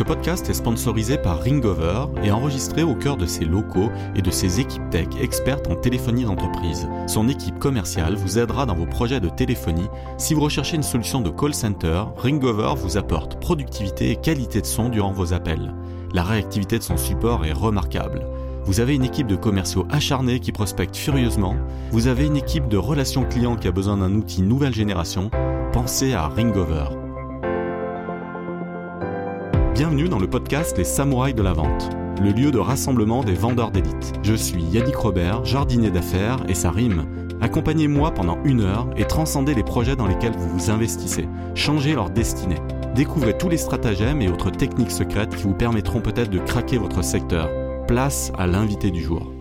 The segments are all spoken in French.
Ce podcast est sponsorisé par Ringover et enregistré au cœur de ses locaux et de ses équipes tech expertes en téléphonie d'entreprise. Son équipe commerciale vous aidera dans vos projets de téléphonie. Si vous recherchez une solution de call center, Ringover vous apporte productivité et qualité de son durant vos appels. La réactivité de son support est remarquable. Vous avez une équipe de commerciaux acharnés qui prospectent furieusement. Vous avez une équipe de relations clients qui a besoin d'un outil nouvelle génération. Pensez à Ringover. Bienvenue dans le podcast Les Samouraïs de la Vente, le lieu de rassemblement des vendeurs d'élite. Je suis Yannick Robert, jardinier d'affaires, et ça rime. Accompagnez-moi pendant une heure et transcendez les projets dans lesquels vous vous investissez. Changez leur destinée. Découvrez tous les stratagèmes et autres techniques secrètes qui vous permettront peut-être de craquer votre secteur. Place à l'invité du jour.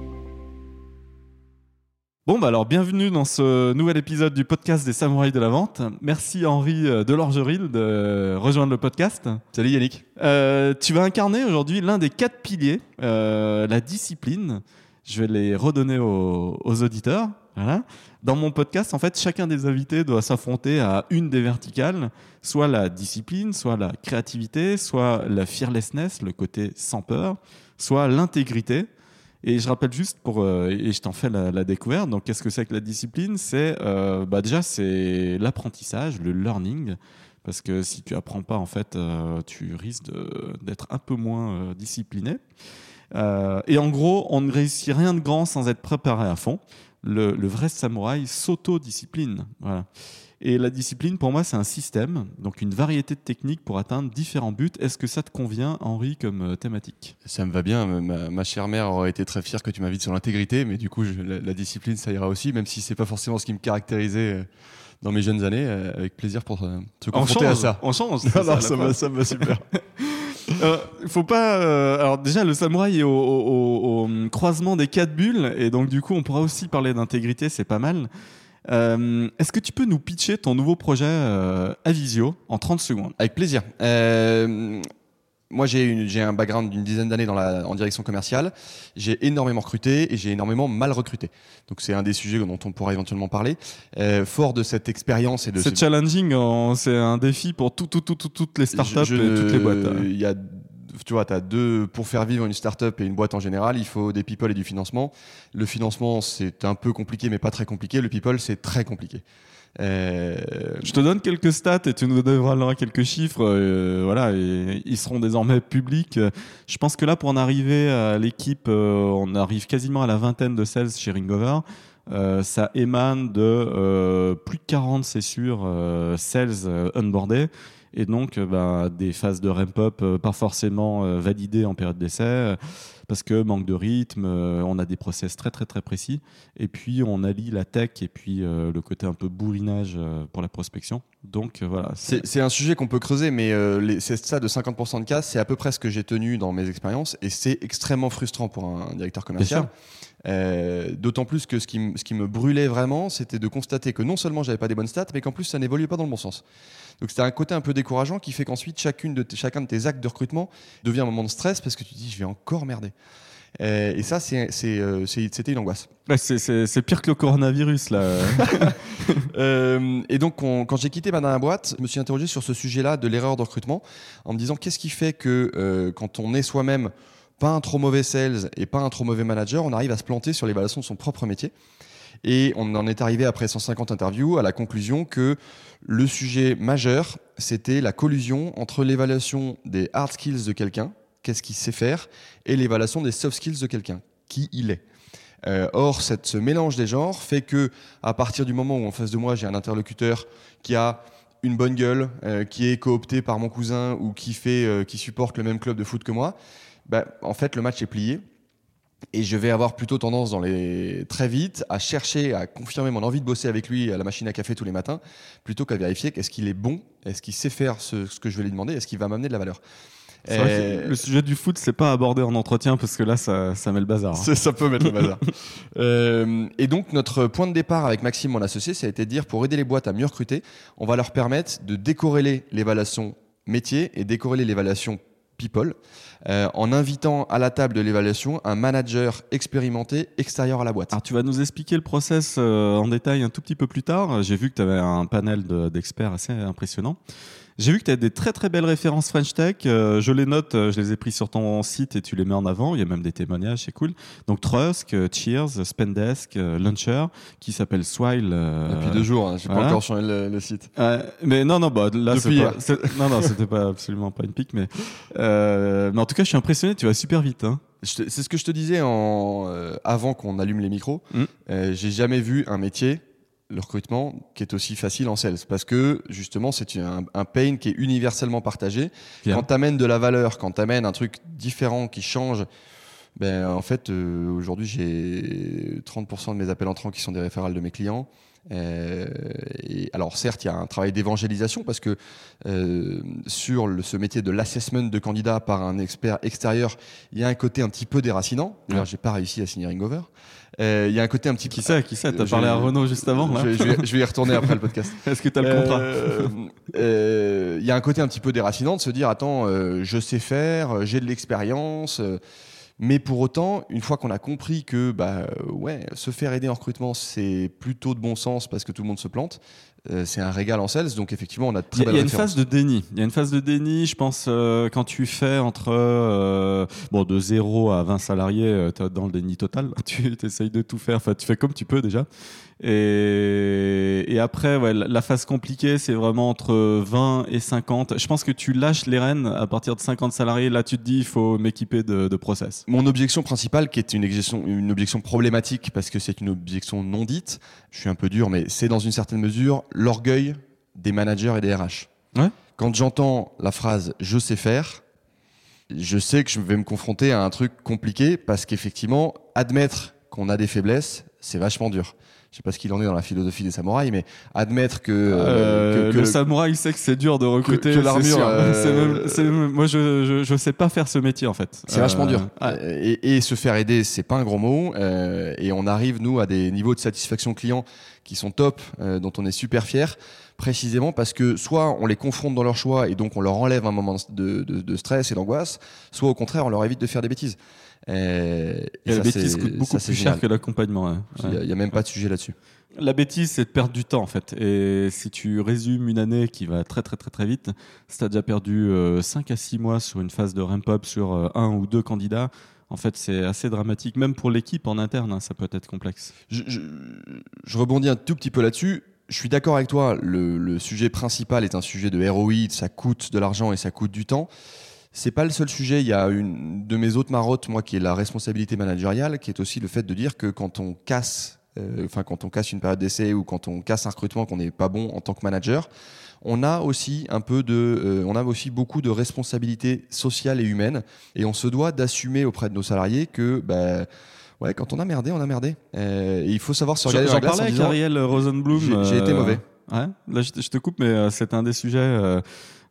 Bon, bah alors bienvenue dans ce nouvel épisode du podcast des Samouraïs de la Vente. Merci Henri euh, Delorgeril de rejoindre le podcast. Salut Yannick. Euh, tu vas incarner aujourd'hui l'un des quatre piliers, euh, la discipline. Je vais les redonner aux, aux auditeurs. Voilà. Dans mon podcast, en fait, chacun des invités doit s'affronter à une des verticales, soit la discipline, soit la créativité, soit la fearlessness, le côté sans peur, soit l'intégrité. Et je rappelle juste pour euh, et je t'en fais la, découverte. Donc, qu'est-ce que c'est que la discipline? C'est euh, bah déjà c'est l'apprentissage, le learning. Parce que si tu apprends pas, en fait, euh, tu risques d'être un peu moins discipliné. Et en gros, on ne réussit rien de grand sans être préparé à fond. Le, le vrai samouraï s'auto-discipline. Voilà. Et la discipline, pour moi, c'est un système, donc une variété de techniques pour atteindre différents buts. Est-ce que ça te convient, Henri, comme euh, thématique? Ça me va bien. Ma, ma chère mère aurait été très fière que tu m'invites sur l'intégrité, mais du coup, je- la, la discipline, ça ira aussi, même si c'est pas forcément ce qui me caractérisait euh, dans mes jeunes années. euh, Avec plaisir pour se confronter à ça. On change. Non, non, ça, me va super. Euh, faut pas. euh, alors déjà, le samouraï est au, au- au- au croisement des quatre bulles, et donc du coup, on pourra aussi parler d'intégrité, c'est pas mal. Euh, Est-ce que tu peux nous pitcher ton nouveau projet euh, Avisio en 30 secondes? Avec plaisir. Euh, moi, j'ai un background d'une dizaine d'années en direction commerciale. J'ai énormément recruté et j'ai énormément mal recruté. Donc, c'est un des sujets dont on pourra éventuellement parler. Euh, fort de cette expérience et de C'est ce- challenging, en- c'est un défi pour tout, tout, tout, tout- toutes les startups Je- et toutes les boîtes. hein. Il y a, tu vois, as deux pour faire vivre une startup et une boîte en général, il faut des people et du financement. Le financement, c'est un peu compliqué, mais pas très compliqué. Le people, c'est très compliqué. Euh, Je te donne quelques stats et tu nous donneras quelques chiffres. euh, voilà, ils seront désormais publics. Je pense que là, pour en arriver à l'équipe, euh, on arrive quasiment à la vingtaine de sales chez Ringover. Ça émane de plus de 40, c'est sûr, sales onboardés. Et donc, euh, bah, des phases de ramp-up euh, pas forcément euh, validées en période d'essai, parce que manque de rythme, on a des process très très très précis. Et puis, on allie la tech et puis euh, le côté un peu bourrinage euh, pour la prospection. Donc, euh, voilà. c'est un sujet qu'on peut creuser, mais c'est ça de 50% de cas, c'est à peu près ce que j'ai tenu dans mes expériences et c'est extrêmement frustrant pour un directeur commercial. Euh, D'autant plus que ce qui, m- ce qui me brûlait vraiment, c'était de constater que non seulement j'avais pas des bonnes stats, mais qu'en plus ça n'évoluait pas dans le bon sens. Donc c'était un côté un peu décourageant qui fait qu'ensuite chacune de t- chacun de tes actes de recrutement devient un moment de stress parce que tu te dis je vais encore merder. Euh, et ça, euh, c'était une angoisse. Ouais, c'est- pire que le coronavirus, là. Euh, et donc, on- quand j'ai quitté ma dernière boîte, je me suis interrogé sur ce sujet-là de l'erreur de recrutement en me disant qu'est-ce qui fait que euh, quand on est soi-même pas un trop mauvais sales et pas un trop mauvais manager, on arrive à se planter sur l'évaluation de son propre métier. Et on en est arrivé après 150 interviews à la conclusion que le sujet majeur, c'était la collusion entre l'évaluation des hard skills de quelqu'un, qu'est-ce qu'il sait faire, et l'évaluation des soft skills de quelqu'un, qui il est. Euh, or, cette, ce mélange des genres fait que, à partir du moment où en face de moi j'ai un interlocuteur qui a une bonne gueule, euh, qui est coopté par mon cousin ou qui fait, euh, qui supporte le même club de foot que moi, bah, en fait le match est plié. Et je vais avoir plutôt tendance dans les très vite à chercher à confirmer mon envie de bosser avec lui à la machine à café tous les matins, plutôt qu'à vérifier qu'est-ce qu'il est bon, est-ce qu'il sait faire ce, ce que je vais lui demander, est-ce qu'il va m'amener de la valeur. C'est vrai que le sujet du foot, c'est pas abordé en entretien parce que là, ça, ça met le bazar. hein. Ça, ça peut mettre le bazar. Euh, et donc, notre point de départ avec Maxime, mon associé, ça a été de dire pour aider les boîtes à mieux recruter, on va leur permettre de décorréler l'évaluation métier et décorréler l'évaluation people euh, en invitant à la table de l'évaluation un manager expérimenté extérieur à la boîte. Alors, tu vas nous expliquer le process euh, en détail un tout petit peu plus tard. J'ai vu que tu avais un panel de- d'experts assez impressionnant. J'ai vu que tu as des très très belles références French Tech. Euh, je les note, euh, je les ai pris sur ton site et tu les mets en avant. Il y a même des témoignages, c'est cool. Donc Trusk, euh, Cheers, Spendesk, Launcher, qui s'appelle Swile. Depuis deux jours, hein, j'ai pas encore changé le, site. mais non, non, bah, là, c'est non, non, c'était pas absolument pas une pique, mais, mais en tout cas, je suis impressionné. Tu vas super vite. Hein. C'est ce que je te disais en, avant qu'on allume les micros. Mm. j'ai jamais vu un métier le recrutement qui est aussi facile en sales parce que justement c'est un, un, pain qui est universellement partagé. Quand tu amènes de la valeur, quand tu amènes un truc différent qui change, ben en fait euh, aujourd'hui j'ai 30% de mes appels entrants qui sont des référals de mes clients. Euh, et alors certes, il y a un travail d'évangélisation parce que euh, sur le, ce métier de l'assessment de candidats par un expert extérieur, il y a un côté un petit peu déracinant. D'ailleurs, j'ai pas réussi à signer Ringover. Euh, il y a un côté un petit qui sait qui sait t'as parlé à Renault juste avant je, je, vais, y retourner après le podcast. Est-ce que t'as le contrat? Il y a un côté un petit peu déracinant de se dire attends je sais faire j'ai de l'expérience mais pour autant, une fois qu'on a compris que bah, ouais, se faire aider en recrutement, c'est plutôt de bon sens parce que tout le monde se plante, euh, c'est un régal en sales. Donc effectivement, on a très Il y a une phase de déni. Il y a une phase de déni, je pense, euh, quand tu fais entre euh, bon, de 0 à 20 salariés, tu es dans le déni total. Tu essayes de tout faire. Enfin, tu fais comme tu peux déjà. Et, et après, ouais, la phase compliquée, c'est vraiment entre 20 et 50. Je pense que tu lâches les rênes à partir de 50 salariés. Là, tu te dis, il faut m'équiper de, de, process. Mon objection principale, qui est une objection, une objection problématique parce que c'est une objection non dite, je suis un peu dur, mais c'est dans une certaine mesure l'orgueil des managers et des RH. Ouais. Quand j'entends la phrase je sais faire, je sais que je vais me confronter à un truc compliqué parce qu'effectivement, admettre qu'on a des faiblesses, c'est vachement dur je sais pas ce qu'il en est dans la philosophie des samouraïs, mais admettre que, euh, euh, le samouraï sait que c'est dur de recruter. Que, l'armure. Euh, moi, je, je, je sais pas faire ce métier en fait. C'est vachement dur. Et, et, se faire aider, c'est pas un gros mot. et on arrive nous à des niveaux de satisfaction client qui sont top, dont on est super fier précisément parce que soit on les confronte dans leur choix et donc on leur enlève un moment de, de, de stress et d'angoisse, soit au contraire on leur évite de faire des bêtises. Et, la bêtise coûte beaucoup plus cher que l'accompagnement. Il n'y a, même pas de sujet là-dessus. La bêtise, c'est de perdre du temps en fait. Et si tu résumes une année qui va très très très très vite, si tu as déjà perdu 5 euh, à 6 mois sur une phase de ramp-up sur euh, un ou deux candidats, en fait, c'est assez dramatique. Même pour l'équipe en interne, hein, ça peut être complexe. Je, je, rebondis un tout petit peu là-dessus. Je suis d'accord avec toi. Le, le, sujet principal est un sujet de ROI. Ça coûte de l'argent et ça coûte du temps. C'est pas le seul sujet. Il y a une de mes autres marottes, moi, qui est la responsabilité managériale, qui est aussi le fait de dire que quand on casse, euh, enfin quand on casse une période d'essai ou quand on casse un recrutement, qu'on n'est pas bon en tant que manager, on a aussi un peu de, euh, on a aussi beaucoup de responsabilités sociales et humaines, et on se doit d'assumer auprès de nos salariés que, bah, ouais, quand on a merdé, on a merdé. Euh, et il faut savoir se regarder J'en parlais avec Ariel Rosenblum. J'ai été mauvais. Ouais, là je te coupe, mais c'est un des sujets.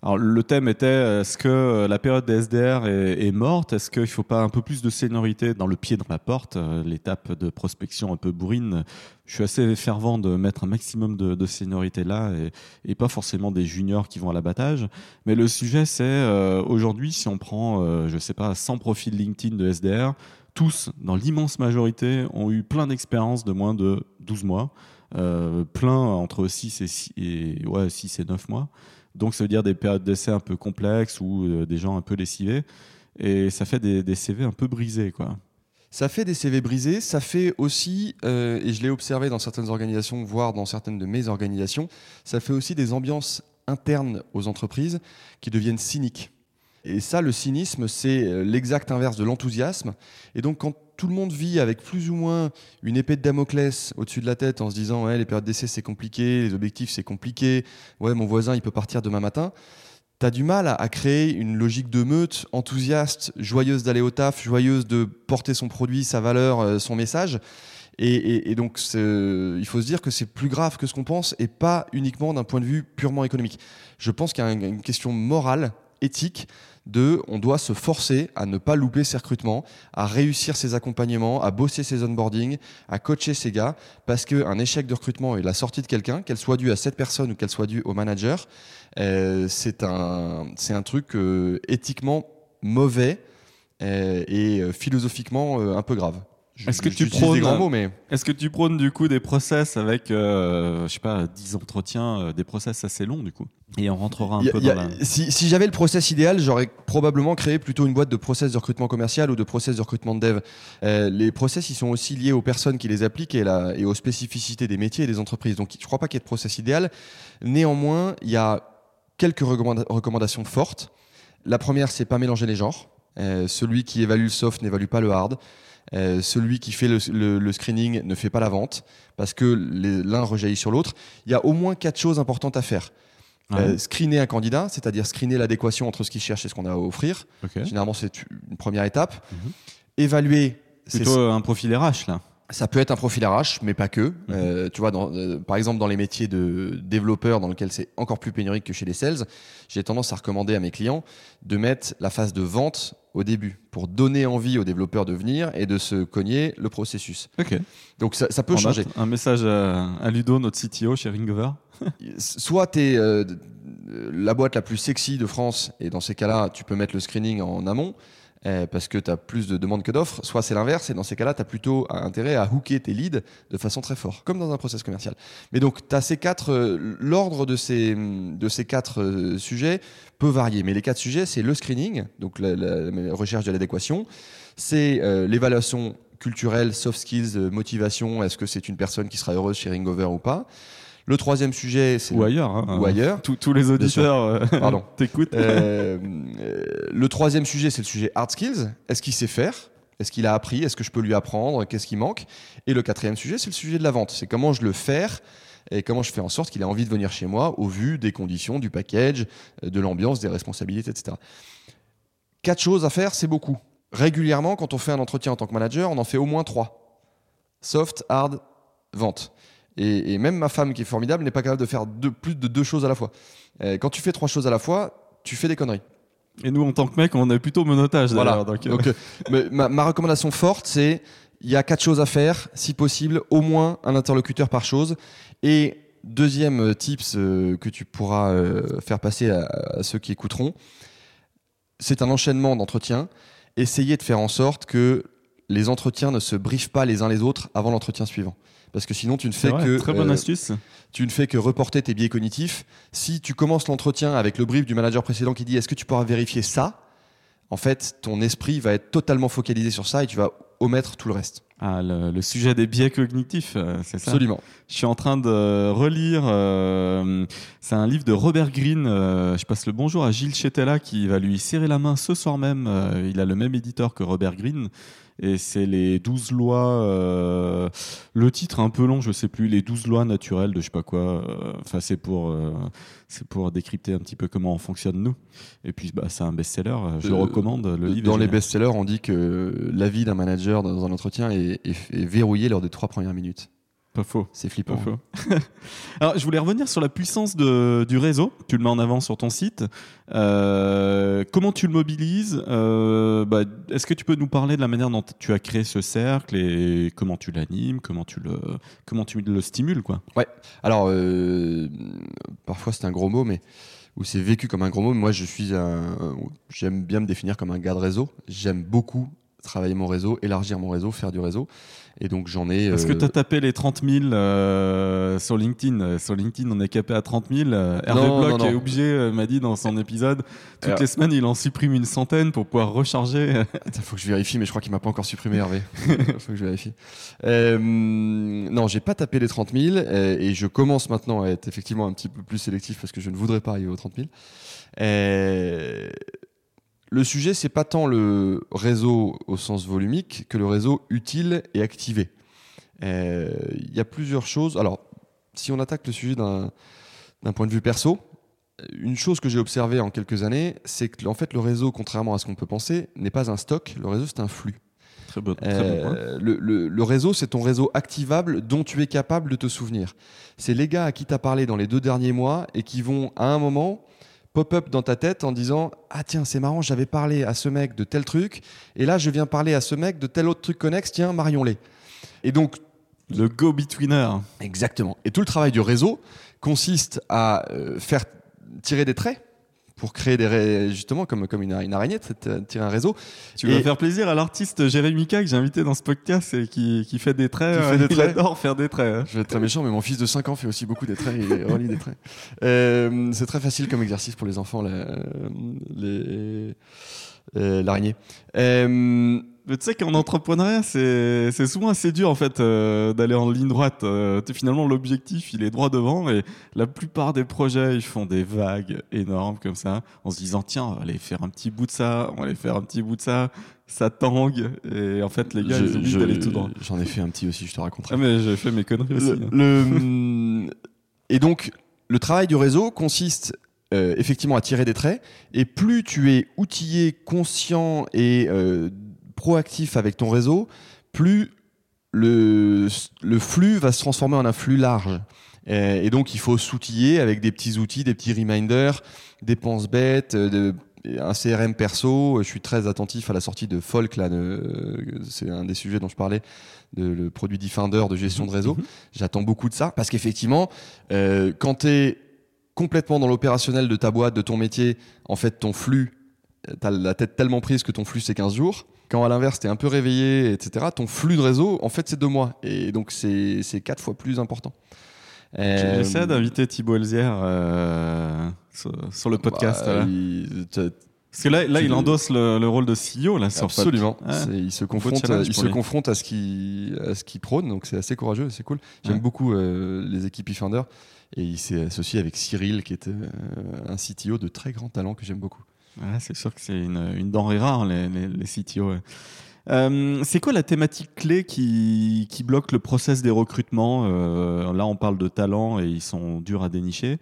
Alors, le thème était est-ce que euh, la période des SDR est, morte? Est-ce qu'il ne faut pas un peu plus de seniorité dans le pied dans la porte? Euh, L'étape de prospection un peu bourrine. Je suis assez fervent de mettre un maximum de, de seniorité là et, pas forcément des juniors qui vont à l'abattage. Mais le sujet, c'est euh, aujourd'hui, si on prend, je je sais pas, 100 profils LinkedIn de SDR, tous, dans l'immense majorité, ont eu plein d'expériences de moins de 12 mois. plein entre 6 et, 6 et, ouais, 6 et 9 mois. Donc ça veut dire des périodes d'essai un peu complexes ou euh, des gens un peu lessivés. Et ça fait des, CV un peu brisés, quoi. Ça fait des CV brisés, ça fait aussi, euh, et je l'ai observé dans certaines organisations, voire dans certaines de mes organisations, ça fait aussi des ambiances internes aux entreprises qui deviennent cyniques. Et ça, le cynisme, c'est euh, l'exact inverse de l'enthousiasme. Et donc, quand tout le monde vit avec plus ou moins une épée de Damoclès au-dessus de la tête en se disant ouais, les périodes d'essai c'est compliqué, les objectifs c'est compliqué, ouais, mon voisin il peut partir demain matin. Tu as du mal à, créer une logique de meute enthousiaste, joyeuse d'aller au taf, joyeuse de porter son produit, sa valeur, euh, son message. Et donc, il faut se dire que c'est plus grave que ce qu'on pense et pas uniquement d'un point de vue purement économique. Je pense qu'il y a une question morale, éthique, de on doit se forcer à ne pas louper ses recrutements, à réussir ses accompagnements, à bosser ses onboarding, à coacher ses gars, parce qu'un échec de recrutement et la sortie de quelqu'un, qu'elle soit due à cette personne ou qu'elle soit due au manager, euh, c'est un, un truc euh, éthiquement mauvais euh, et philosophiquement un peu grave. Est-ce que tu prônes- des grands mots, mais Est-ce que tu prônes du coup des process avec, euh, je sais pas, 10 entretiens, euh, des process assez longs du coup Et on rentrera un Y peu y dans la. si, si j'avais le process idéal, j'aurais probablement créé plutôt une boîte de process de recrutement commercial ou de process de recrutement de dev. Euh, les process, ils sont aussi liés aux personnes qui les appliquent et, la- et aux spécificités des métiers et des entreprises. Donc, je crois pas qu'il y ait de process idéal. Néanmoins, il y a quelques recommanda- recommandations fortes. La première, c'est pas mélanger les genres. Celui qui évalue le soft n'évalue pas le hard. Euh, celui qui fait le, le- le screening ne fait pas la vente parce que l'un rejaillit sur l'autre. Il y a au moins quatre choses importantes à faire. Euh, screener un candidat, c'est-à-dire screener l'adéquation entre ce qu'il cherche et ce qu'on a à offrir. ok. Généralement, c'est une première étape. Mhm. Évaluer. c'est- Plutôt un profil RH là. Ça peut être un profil RH, mais pas que. Euh, tu vois, dans, euh, par exemple, dans les métiers de développeur, dans lesquels c'est encore plus pénurique que chez les sales, j'ai tendance à recommander à mes clients de mettre la phase de vente au début pour donner envie aux développeurs de venir et de se cogner le processus. Ok. Donc ça, ça peut On changer. Un message à, à Ludo, notre CTO chez Ringover. soit tu es la boîte la plus sexy de France, et dans ces cas-là, tu peux mettre le screening en amont, euh, parce que tu as plus de demandes que d'offres, soit c'est l'inverse, et dans ces cas-là, tu as plutôt intérêt à hooker tes leads de façon très forte, comme dans un process commercial. Mais donc, tu as ces quatre, euh, l'ordre de ces, de ces quatre euh, sujets peut varier, mais les quatre sujets, c'est le screening, donc la, recherche de l'adéquation, c'est euh, l'évaluation culturelle, soft skills, euh, motivation, est-ce que c'est une personne qui sera heureuse chez Ringover ou pas. Le troisième sujet, c'est Ou le- ailleurs. hein. ou ailleurs. Tous- tous les auditeurs euh, Pardon. t'écoutent. Euh, euh, le troisième sujet, c'est le sujet hard skills. Est-ce qu'il sait faire? Est-ce qu'il a appris? Est-ce que je peux lui apprendre? Qu'est-ce qui manque? Et le quatrième sujet, c'est le sujet de la vente. C'est comment je le fais et comment je fais en sorte qu'il ait envie de venir chez moi au vu des conditions, du package, de l'ambiance, des responsabilités, etc. Quatre choses à faire, c'est beaucoup. Régulièrement, quand on fait un entretien en tant que manager, on en fait au moins trois. Soft, hard, vente. Et, et même ma femme, qui est formidable, n'est pas capable de faire deux- plus de deux choses à la fois. Euh, quand tu fais trois choses à la fois, tu fais des conneries. Et nous, en tant que mec, on est plutôt monotage Voilà. Donc, euh, Donc, euh, mais ma, ma recommandation forte, c'est il y a quatre choses à faire, si possible, au moins un interlocuteur par chose. Et deuxième tips euh, que tu pourras faire passer à, à ceux qui écouteront, c'est un enchaînement d'entretiens. Essayez de faire en sorte que les entretiens ne se briefent pas les uns les autres avant l'entretien suivant. Parce que sinon, tu ne fais vrai, que très bonne euh, astuce. tu ne fais que reporter tes biais cognitifs. Si tu commences l'entretien avec le brief du manager précédent qui dit est-ce que tu pourras vérifier ça? En fait, ton esprit va être totalement focalisé sur ça et tu vas omettre tout le reste. Ah, le, le sujet des biais cognitifs, euh, c'est ça? Absolument. Je suis en train de relire. euh, c'est un livre de Robert Greene. euh, je passe le bonjour à Gilles Chetella qui va lui serrer la main ce soir même. euh, il a le même éditeur que Robert Greene. Et c'est les 12 lois. euh, le titre est un peu long, je sais plus. Les 12 lois naturelles de je sais pas quoi. euh, Enfin, c'est pour, euh, c'est pour décrypter un petit peu comment on fonctionne nous. Et puis, bah, c'est un best-seller. Je le recommande. Le livre Dans les best-sellers, on dit que l'avis d'un manager dans un entretien est, est- est verrouillé lors des trois premières minutes. Pas faux. C'est Pas flippant. faux. Alors, je voulais revenir sur la puissance de- du réseau. Tu le mets en avant sur ton site. Euh, comment tu le mobilises Euh, bah, Est-ce que tu peux nous parler de la manière dont tu as créé ce cercle et comment tu l'animes, comment tu le, comment tu le stimules, quoi? Alors, euh, parfois c'est un gros mot, mais ou c'est vécu comme un gros mot. Moi, je suis un. J'aime bien me définir comme un gars de réseau. J'aime beaucoup travailler mon réseau, élargir mon réseau, faire du réseau. Et donc, j'en ai. Est-ce que euh, tu as tapé les 30 000 euh, sur LinkedIn? Sur LinkedIn, on est capé à 30 000. Euh, Hervé Bloch non, non. est obligé, euh, m'a dit dans son épisode, toutes Alors- les semaines, il en supprime une centaine pour pouvoir recharger. Attends, faut que je vérifie, mais je crois qu'il m'a pas encore supprimé Hervé. faut que je vérifie. Euh, non, j'ai pas tapé les 30 000 euh, et je commence maintenant à être effectivement un petit peu plus sélectif parce que je ne voudrais pas arriver aux 30 000. Le sujet, c'est pas tant le réseau au sens volumique que le réseau utile et activé. Euh, Il y a plusieurs choses. Alors, si on attaque le sujet d'un d'un point de vue perso, une chose que j'ai observée en quelques années, c'est que en fait le réseau, contrairement à ce qu'on peut penser, n'est pas un stock. Le réseau, c'est un flux. Très bon, très bon point. Euh, le, le- le réseau, c'est ton réseau activable dont tu es capable de te souvenir. C'est les gars à qui tu as parlé dans les deux derniers mois et qui vont, à un moment, pop-up dans ta tête en disant Ah, tiens, c'est marrant, j'avais parlé à ce mec de tel truc, et là, je viens parler à ce mec de tel autre truc connexe, tiens, Marion Lay. Et donc, Le go-betweener. Exactement. Et tout le travail du réseau consiste à euh, faire tirer des traits pour créer des justement comme comme une, une araignée, de tirer un réseau. Tu Et- vas faire plaisir à l'artiste Jérémy K que j'ai invité dans ce podcast et qui, qui fait des traits. Euh, fait des il traits. adore faire des traits. hein. Je vais être très méchant, mais mon fils de 5 ans fait aussi beaucoup des traits et relie des traits. Euh, c'est très facile comme exercice pour les enfants, la- les- euh, l'araignée. Euh, Mais tu sais qu'en entrepreneuriat, c'est c'est souvent assez dur en fait euh, d'aller en ligne droite. Euh, finalement, l'objectif, il est droit devant et la plupart des projets, ils font des vagues énormes comme ça, en se disant tiens, on va aller faire un petit bout de ça, on va aller faire un petit bout de ça. Ça tangue et en fait, les gars, je- ils oublient d'aller tout droit. J'en ai fait un petit aussi, je te raconterai. Ah mais j'ai fait mes conneries aussi. Hein. le- et donc, le travail du réseau consiste euh, effectivement à tirer des traits. Et plus tu es outillé, conscient et proactif avec ton réseau, plus le, le flux va se transformer en un flux large. Euh, et donc, il faut s'outiller avec des petits outils, des petits reminders, des penses-bêtes, euh, de- un CRM perso. Je suis très attentif à la sortie de Folk, là, de- c'est un des sujets dont je parlais, de, le produit Defender de gestion de réseau. Mhm. J'attends beaucoup de ça parce qu'effectivement, euh, quand tu es complètement dans l'opérationnel de ta boîte, de ton métier, en fait, ton flux, tu as la tête tellement prise que ton flux, c'est 15 jours. Quand à l'inverse, tu es un peu réveillé, etc., ton flux de réseau, en fait, c'est deux mois. Et donc, c'est c'est quatre fois plus important. Euh, J'essaie d'inviter Thibaut Elzière euh, sur, sur le podcast. bah, là. il- t'as- Parce que là, là il endosse le, le rôle de CEO là, sur Absolument. Ouais. Il se confronte, challenge il pour se lui. confronte à ce qu'il à prône, donc c'est assez courageux, c'est cool. J'aime Ouais. beaucoup euh, les équipes eFounder et il s'est associé avec Cyril, qui était euh, un CTO de très grand talent que j'aime beaucoup. Ouais, c'est sûr que c'est une, une denrée rare, les, les, les CTO. ouais. Euh, c'est quoi la thématique clé qui, qui bloque le process des recrutements? Euh, Là, on parle de talents et ils sont durs à dénicher.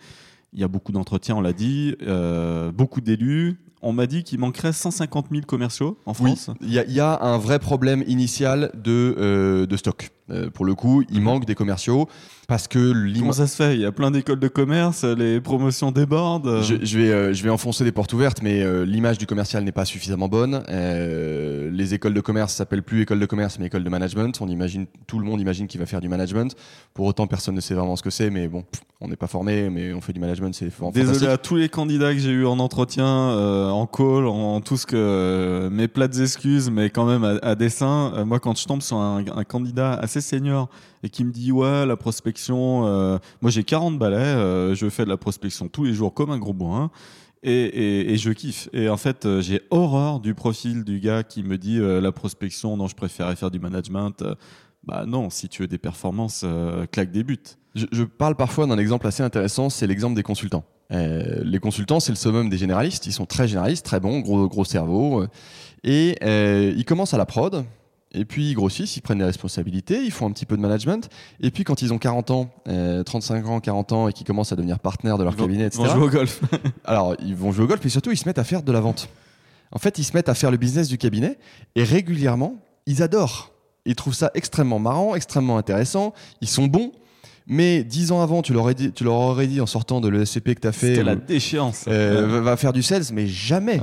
Il y a beaucoup d'entretiens, on l'a dit, euh, beaucoup d'élus. On m'a dit qu'il manquerait 150 000 commerciaux en France. il y, y a un vrai problème initial de, euh, de stock. Euh, pour le coup, il manque des commerciaux parce que Comment ça se fait? Il y a plein d'écoles de commerce, les promotions débordent. Je, je vais, euh, je vais enfoncer des portes ouvertes, mais euh, l'image du commercial n'est pas suffisamment bonne. Les écoles de commerce s'appellent plus écoles de commerce, mais écoles de management. On imagine, tout le monde imagine qu'il va faire du management. Pour autant, personne ne sait vraiment ce que c'est, mais bon, pff, on n'est pas formé, mais on fait du management, c'est Désolé à tous les candidats que j'ai eu en entretien, en call, en tout ce que mes plates excuses, mais quand même à, à dessein. moi, quand je tombe sur un, un candidat assez senior et qui me dit ouais la prospection, euh, moi j'ai 40 balais, euh, je fais de la prospection tous les jours comme un gros bourrin. Et, je kiffe. Et en fait, euh, j'ai horreur du profil du gars qui me dit la prospection, non, je préférais faire du management. Bah non, si tu veux des performances, claque des buts. Je, parle parfois d'un exemple assez intéressant, c'est l'exemple des consultants. Les consultants, c'est le summum des généralistes. Ils sont très généralistes, très bons, gros, gros cerveau. et ils commencent à la prod. Et puis ils grossissent, ils prennent des responsabilités, ils font un petit peu de management. Et puis quand ils ont 40 ans, euh, 35 ans, 40 ans et qu'ils commencent à devenir partenaires de leur Ils vont- cabinet, ils etc. vont jouer au golf. Alors, ils vont jouer au golf, mais surtout, ils se mettent à faire de la vente. En fait, ils se mettent à faire le business du cabinet et régulièrement, ils adorent. Ils trouvent ça extrêmement marrant, extrêmement intéressant. Ils sont bons. Mais dix ans avant, tu leur, aurais dit, tu leur aurais dit en sortant de l'ESCP que tu as fait, C'était la déchéance. euh, Ouais. va, va faire du sales, mais jamais.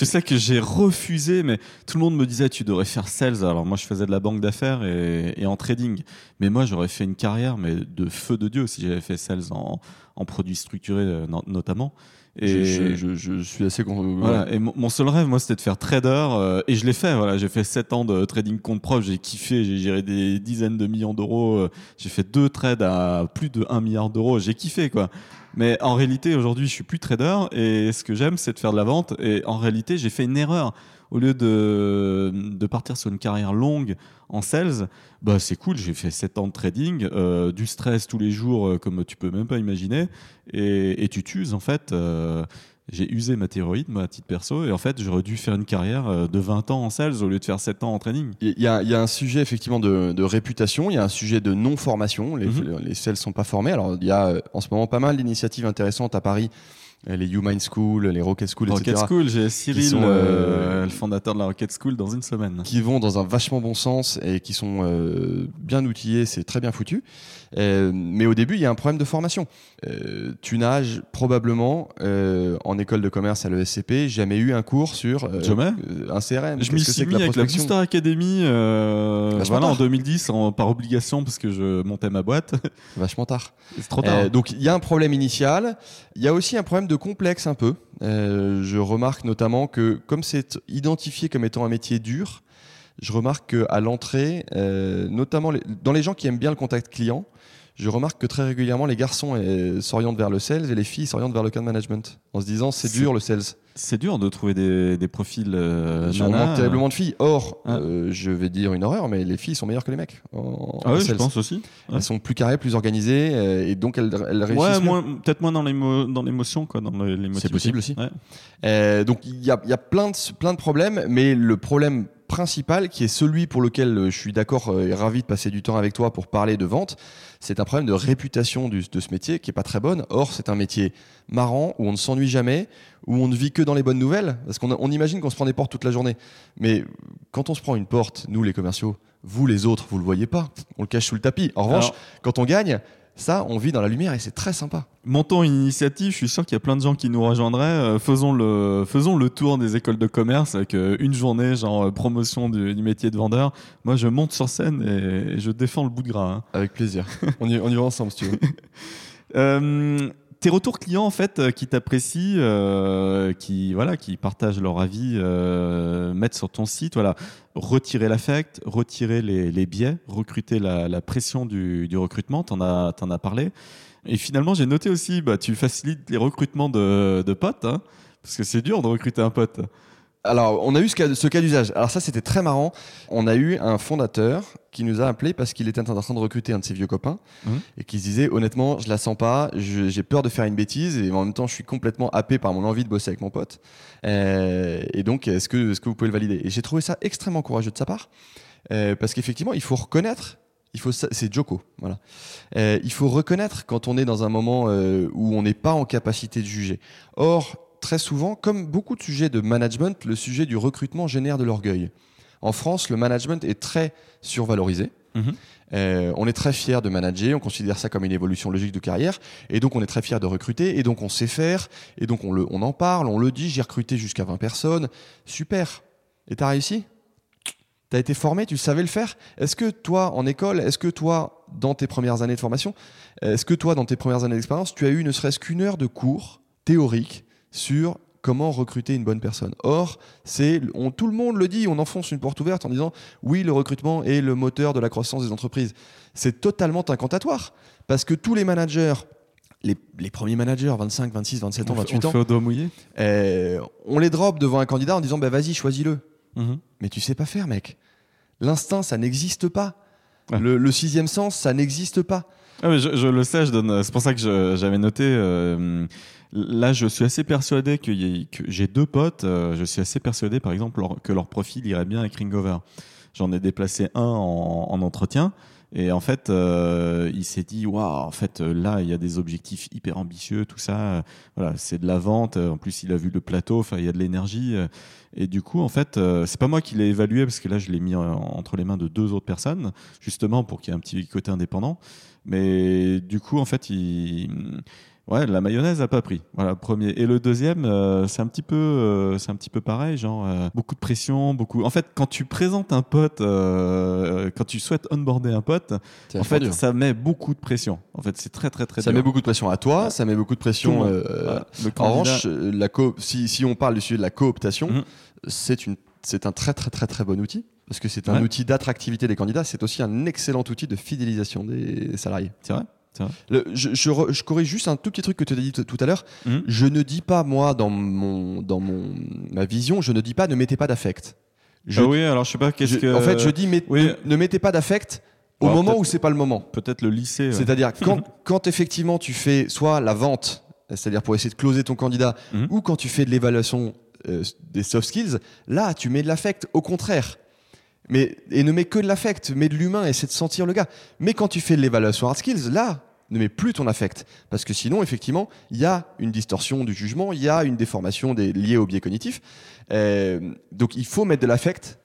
Tu sais que j'ai refusé, mais tout le monde me disait tu devrais faire sales. Alors moi je faisais de la banque d'affaires et, en trading. Mais moi j'aurais fait une carrière mais de feu de Dieu si j'avais fait sales en, produits structurés euh, no- notamment. Et Je, je- je- suis assez. voilà. ouais. Et mon, seul rêve, moi, c'était de faire trader. euh, et je l'ai fait. Voilà, j'ai fait 7 ans de trading compte prof. J'ai kiffé. J'ai géré des dizaines de millions d'euros. euh, j'ai fait deux trades à plus de 1 milliard d'euros. J'ai kiffé, quoi. Mais en réalité, aujourd'hui, je suis plus trader. Et ce que j'aime, c'est de faire de la vente. Et en réalité, j'ai fait une erreur. Au lieu de, de partir sur une carrière longue en sales, bah c'est cool, j'ai fait 7 ans de trading, euh, du stress tous les jours euh, comme tu peux même pas imaginer, et, et tu t'uses en fait. euh, j'ai usé ma thyroïde, moi, à titre perso, et en fait, j'aurais dû faire une carrière de 20 ans en sales au lieu de faire 7 ans en trading. Il y, a, il y a un sujet effectivement de, de réputation, il y a un sujet de non-formation. Les, Mhm. les sales sont pas formés. Alors il y a en ce moment pas mal d'initiatives intéressantes à Paris, les Human School, les Rocket School, Rocket etc. School, j'ai Cyril, sont, euh, euh, le fondateur de la Rocket School, dans une semaine. qui vont dans un vachement bon sens et qui sont euh, bien outillés, c'est très bien foutu. Euh, mais au début, il y a un problème de formation. Euh, tu nages probablement euh, en école de commerce à l'ESCP, jamais eu un cours sur euh, Jamais. euh, un CRM. Je m'y suis mis avec la Booster Academy euh, voilà, en tard. 2010 en- par obligation parce que je montais ma boîte. Vachement tard. C'est trop tard. Donc il y a un problème initial. Il y a aussi un problème de complexe un peu. Euh, je remarque notamment que comme c'est identifié comme étant un métier dur, je remarque qu'à l'entrée, euh, notamment les- dans les gens qui aiment bien le contact client, je remarque que très régulièrement les garçons euh, s'orientent vers le sales et les filles s'orientent vers le account management en se disant c'est C'est- dur le sales. C'est dur de trouver des, des profils. Euh, nanas. manque terriblement de filles. Or, Ah. euh, je vais dire une horreur, mais les filles sont meilleures que les mecs. En, Ah en oui, je sales. pense aussi. Elles sont plus carrées, plus organisées euh, et donc elles, elles réussissent. Ouais, peut-être moins dans l'émo- dans l'émotion, quoi, dans l'émotivité. possible aussi. Ouais. Donc il y a, il y a plein, de, plein de problèmes, mais le problème principal, qui est celui pour lequel euh, je suis d'accord euh, et ravi de passer du temps avec toi pour parler de vente, c'est un problème de réputation du- de ce métier qui est pas très bonne. Or, c'est un métier marrant où on ne s'ennuie jamais, où on ne vit que dans les bonnes nouvelles, parce qu'on on imagine qu'on se prend des portes toute la journée. Mais quand on se prend une porte, nous les commerciaux, vous les autres, vous le voyez pas, on le cache sous le tapis. En revanche, Alors- quand on gagne, ça, on vit dans la lumière et c'est très sympa. Montons une initiative, je suis sûr qu'il y a plein de gens qui nous rejoindraient. Euh, faisons, le, faisons le tour des écoles de commerce avec euh, une journée, genre euh, promotion du, du métier de vendeur. Moi, je monte sur scène et, et je défends le bout de gras. hein. Avec plaisir. on, y, on y va ensemble si tu veux. Euh, tes retours clients en fait euh, qui t'apprécient, euh, qui voilà, qui partagent leur avis, euh, mettre sur ton site, voilà, retirer l'affect, retirer les, biais, recruter la, pression du, recrutement. T'en as, parlé. Et finalement, j'ai noté aussi, bah, tu facilites les recrutements de, de potes, hein, parce que c'est dur de recruter un pote. Alors, on a eu ce cas, ce cas d'usage. Alors ça, c'était très marrant. On a eu un fondateur qui nous a appelé parce qu'il était en train de recruter un de ses vieux copains Mhm. et qui se disait honnêtement, je la sens pas, j'ai peur de faire une bêtise et en même temps, je suis complètement happé par mon envie de bosser avec mon pote. Euh, et donc, est-ce que, est-ce que vous pouvez le valider? Et j'ai trouvé ça extrêmement courageux de sa part euh, parce qu'effectivement, il faut reconnaître. Il faut, c'est Joko, voilà. Euh, il faut reconnaître quand on est dans un moment euh, où on n'est pas en capacité de juger. Or, très souvent, comme beaucoup de sujets de management, le sujet du recrutement génère de l'orgueil. En France, le management est très survalorisé. Mhm. Euh, on est très fier de manager, on considère ça comme une évolution logique de carrière, et donc on est très fier de recruter, et donc on sait faire, et donc on, le, on en parle, on le dit, j'ai recruté jusqu'à 20 personnes, super. Et t'as réussi? T'as été formé, tu savais le faire? Est-ce que toi, en école, est-ce que toi, dans tes premières années de formation, est-ce que toi, dans tes premières années d'expérience, tu as eu ne serait-ce qu'une heure de cours théorique sur comment recruter une bonne personne Or, c'est, tout le monde le dit, on enfonce une porte ouverte en disant oui, le recrutement est le moteur de la croissance des entreprises. C'est totalement incantatoire parce que tous les managers, les, les premiers managers, 25, 26, 27 ans, On fait- 28 on ans, fait au doigt mouillé. euh, on les drop devant un candidat en disant bah, vas-y, choisis-le. Mhm. Mais tu sais pas faire, mec. L'instinct, ça n'existe pas. Ouais. Le, le sixième sens, ça n'existe pas. Ah, mais je, je le sais, je donne. C'est pour ça que j'avais noté. euh, là, je suis assez persuadé que j'ai deux potes. euh, je suis assez persuadé, par exemple, que leur profil irait bien avec Ringover. J'en ai déplacé un en, en entretien. Et en fait, euh, il s'est dit, waouh, en fait, là, il y a des objectifs hyper ambitieux, tout ça. euh, Voilà, c'est de la vente. En plus, il a vu le plateau. Enfin, il y a de l'énergie. Et du coup, en fait, euh, c'est pas moi qui l'ai évalué parce que là, je l'ai mis en- entre les mains de deux autres personnes, justement pour qu'il y ait un petit côté indépendant. Mais du coup, en fait, il... ouais, la mayonnaise a pas pris. Voilà, premier. Et le deuxième, euh, c'est un petit peu, euh, c'est un petit peu pareil, genre euh, beaucoup de pression, beaucoup. En fait, quand tu présentes un pote, euh, quand tu souhaites onboarder un pote, en fait, ça met beaucoup de pression. En fait, c'est très, très, très. ça dur. met beaucoup de pression à toi, ça met beaucoup de pression. euh, Voilà. En revanche, euh, la coop- si, si on parle du sujet de la cooptation, Mhm. c'est une c'est un très très très très bon outil parce que c'est un Ouais. outil d'attractivité des candidats. C'est aussi un excellent outil de fidélisation des salariés. c'est vrai. Le- je, je re- je corrige juste un tout petit truc que tu as dit tout à l'heure. Mhm. Je ne dis pas moi dans mon dans mon ma vision, je ne dis pas ne mettez pas d'affect. Je- Ah oui, alors je sais pas qu'est-ce que. En fait, je dis oui. ne, ne mettez pas d'affect au Alors, moment où c'est pas le moment. peut-être le lycée. ouais. C'est-à-dire quand, quand effectivement tu fais soit la vente, c'est-à-dire pour essayer de closer ton candidat, Mhm. ou quand tu fais de l'évaluation euh, des soft skills, là tu mets de l'affect, au contraire. Mais, et ne mets que de l'affect, mets de l'humain, essaie de sentir le gars. Mais quand tu fais de l'évaluation hard skills, là, ne mets plus ton affect. Parce que sinon, effectivement, il y a une distorsion du jugement, il y a une déformation liée au biais cognitif. Euh, donc il faut mettre de l'affect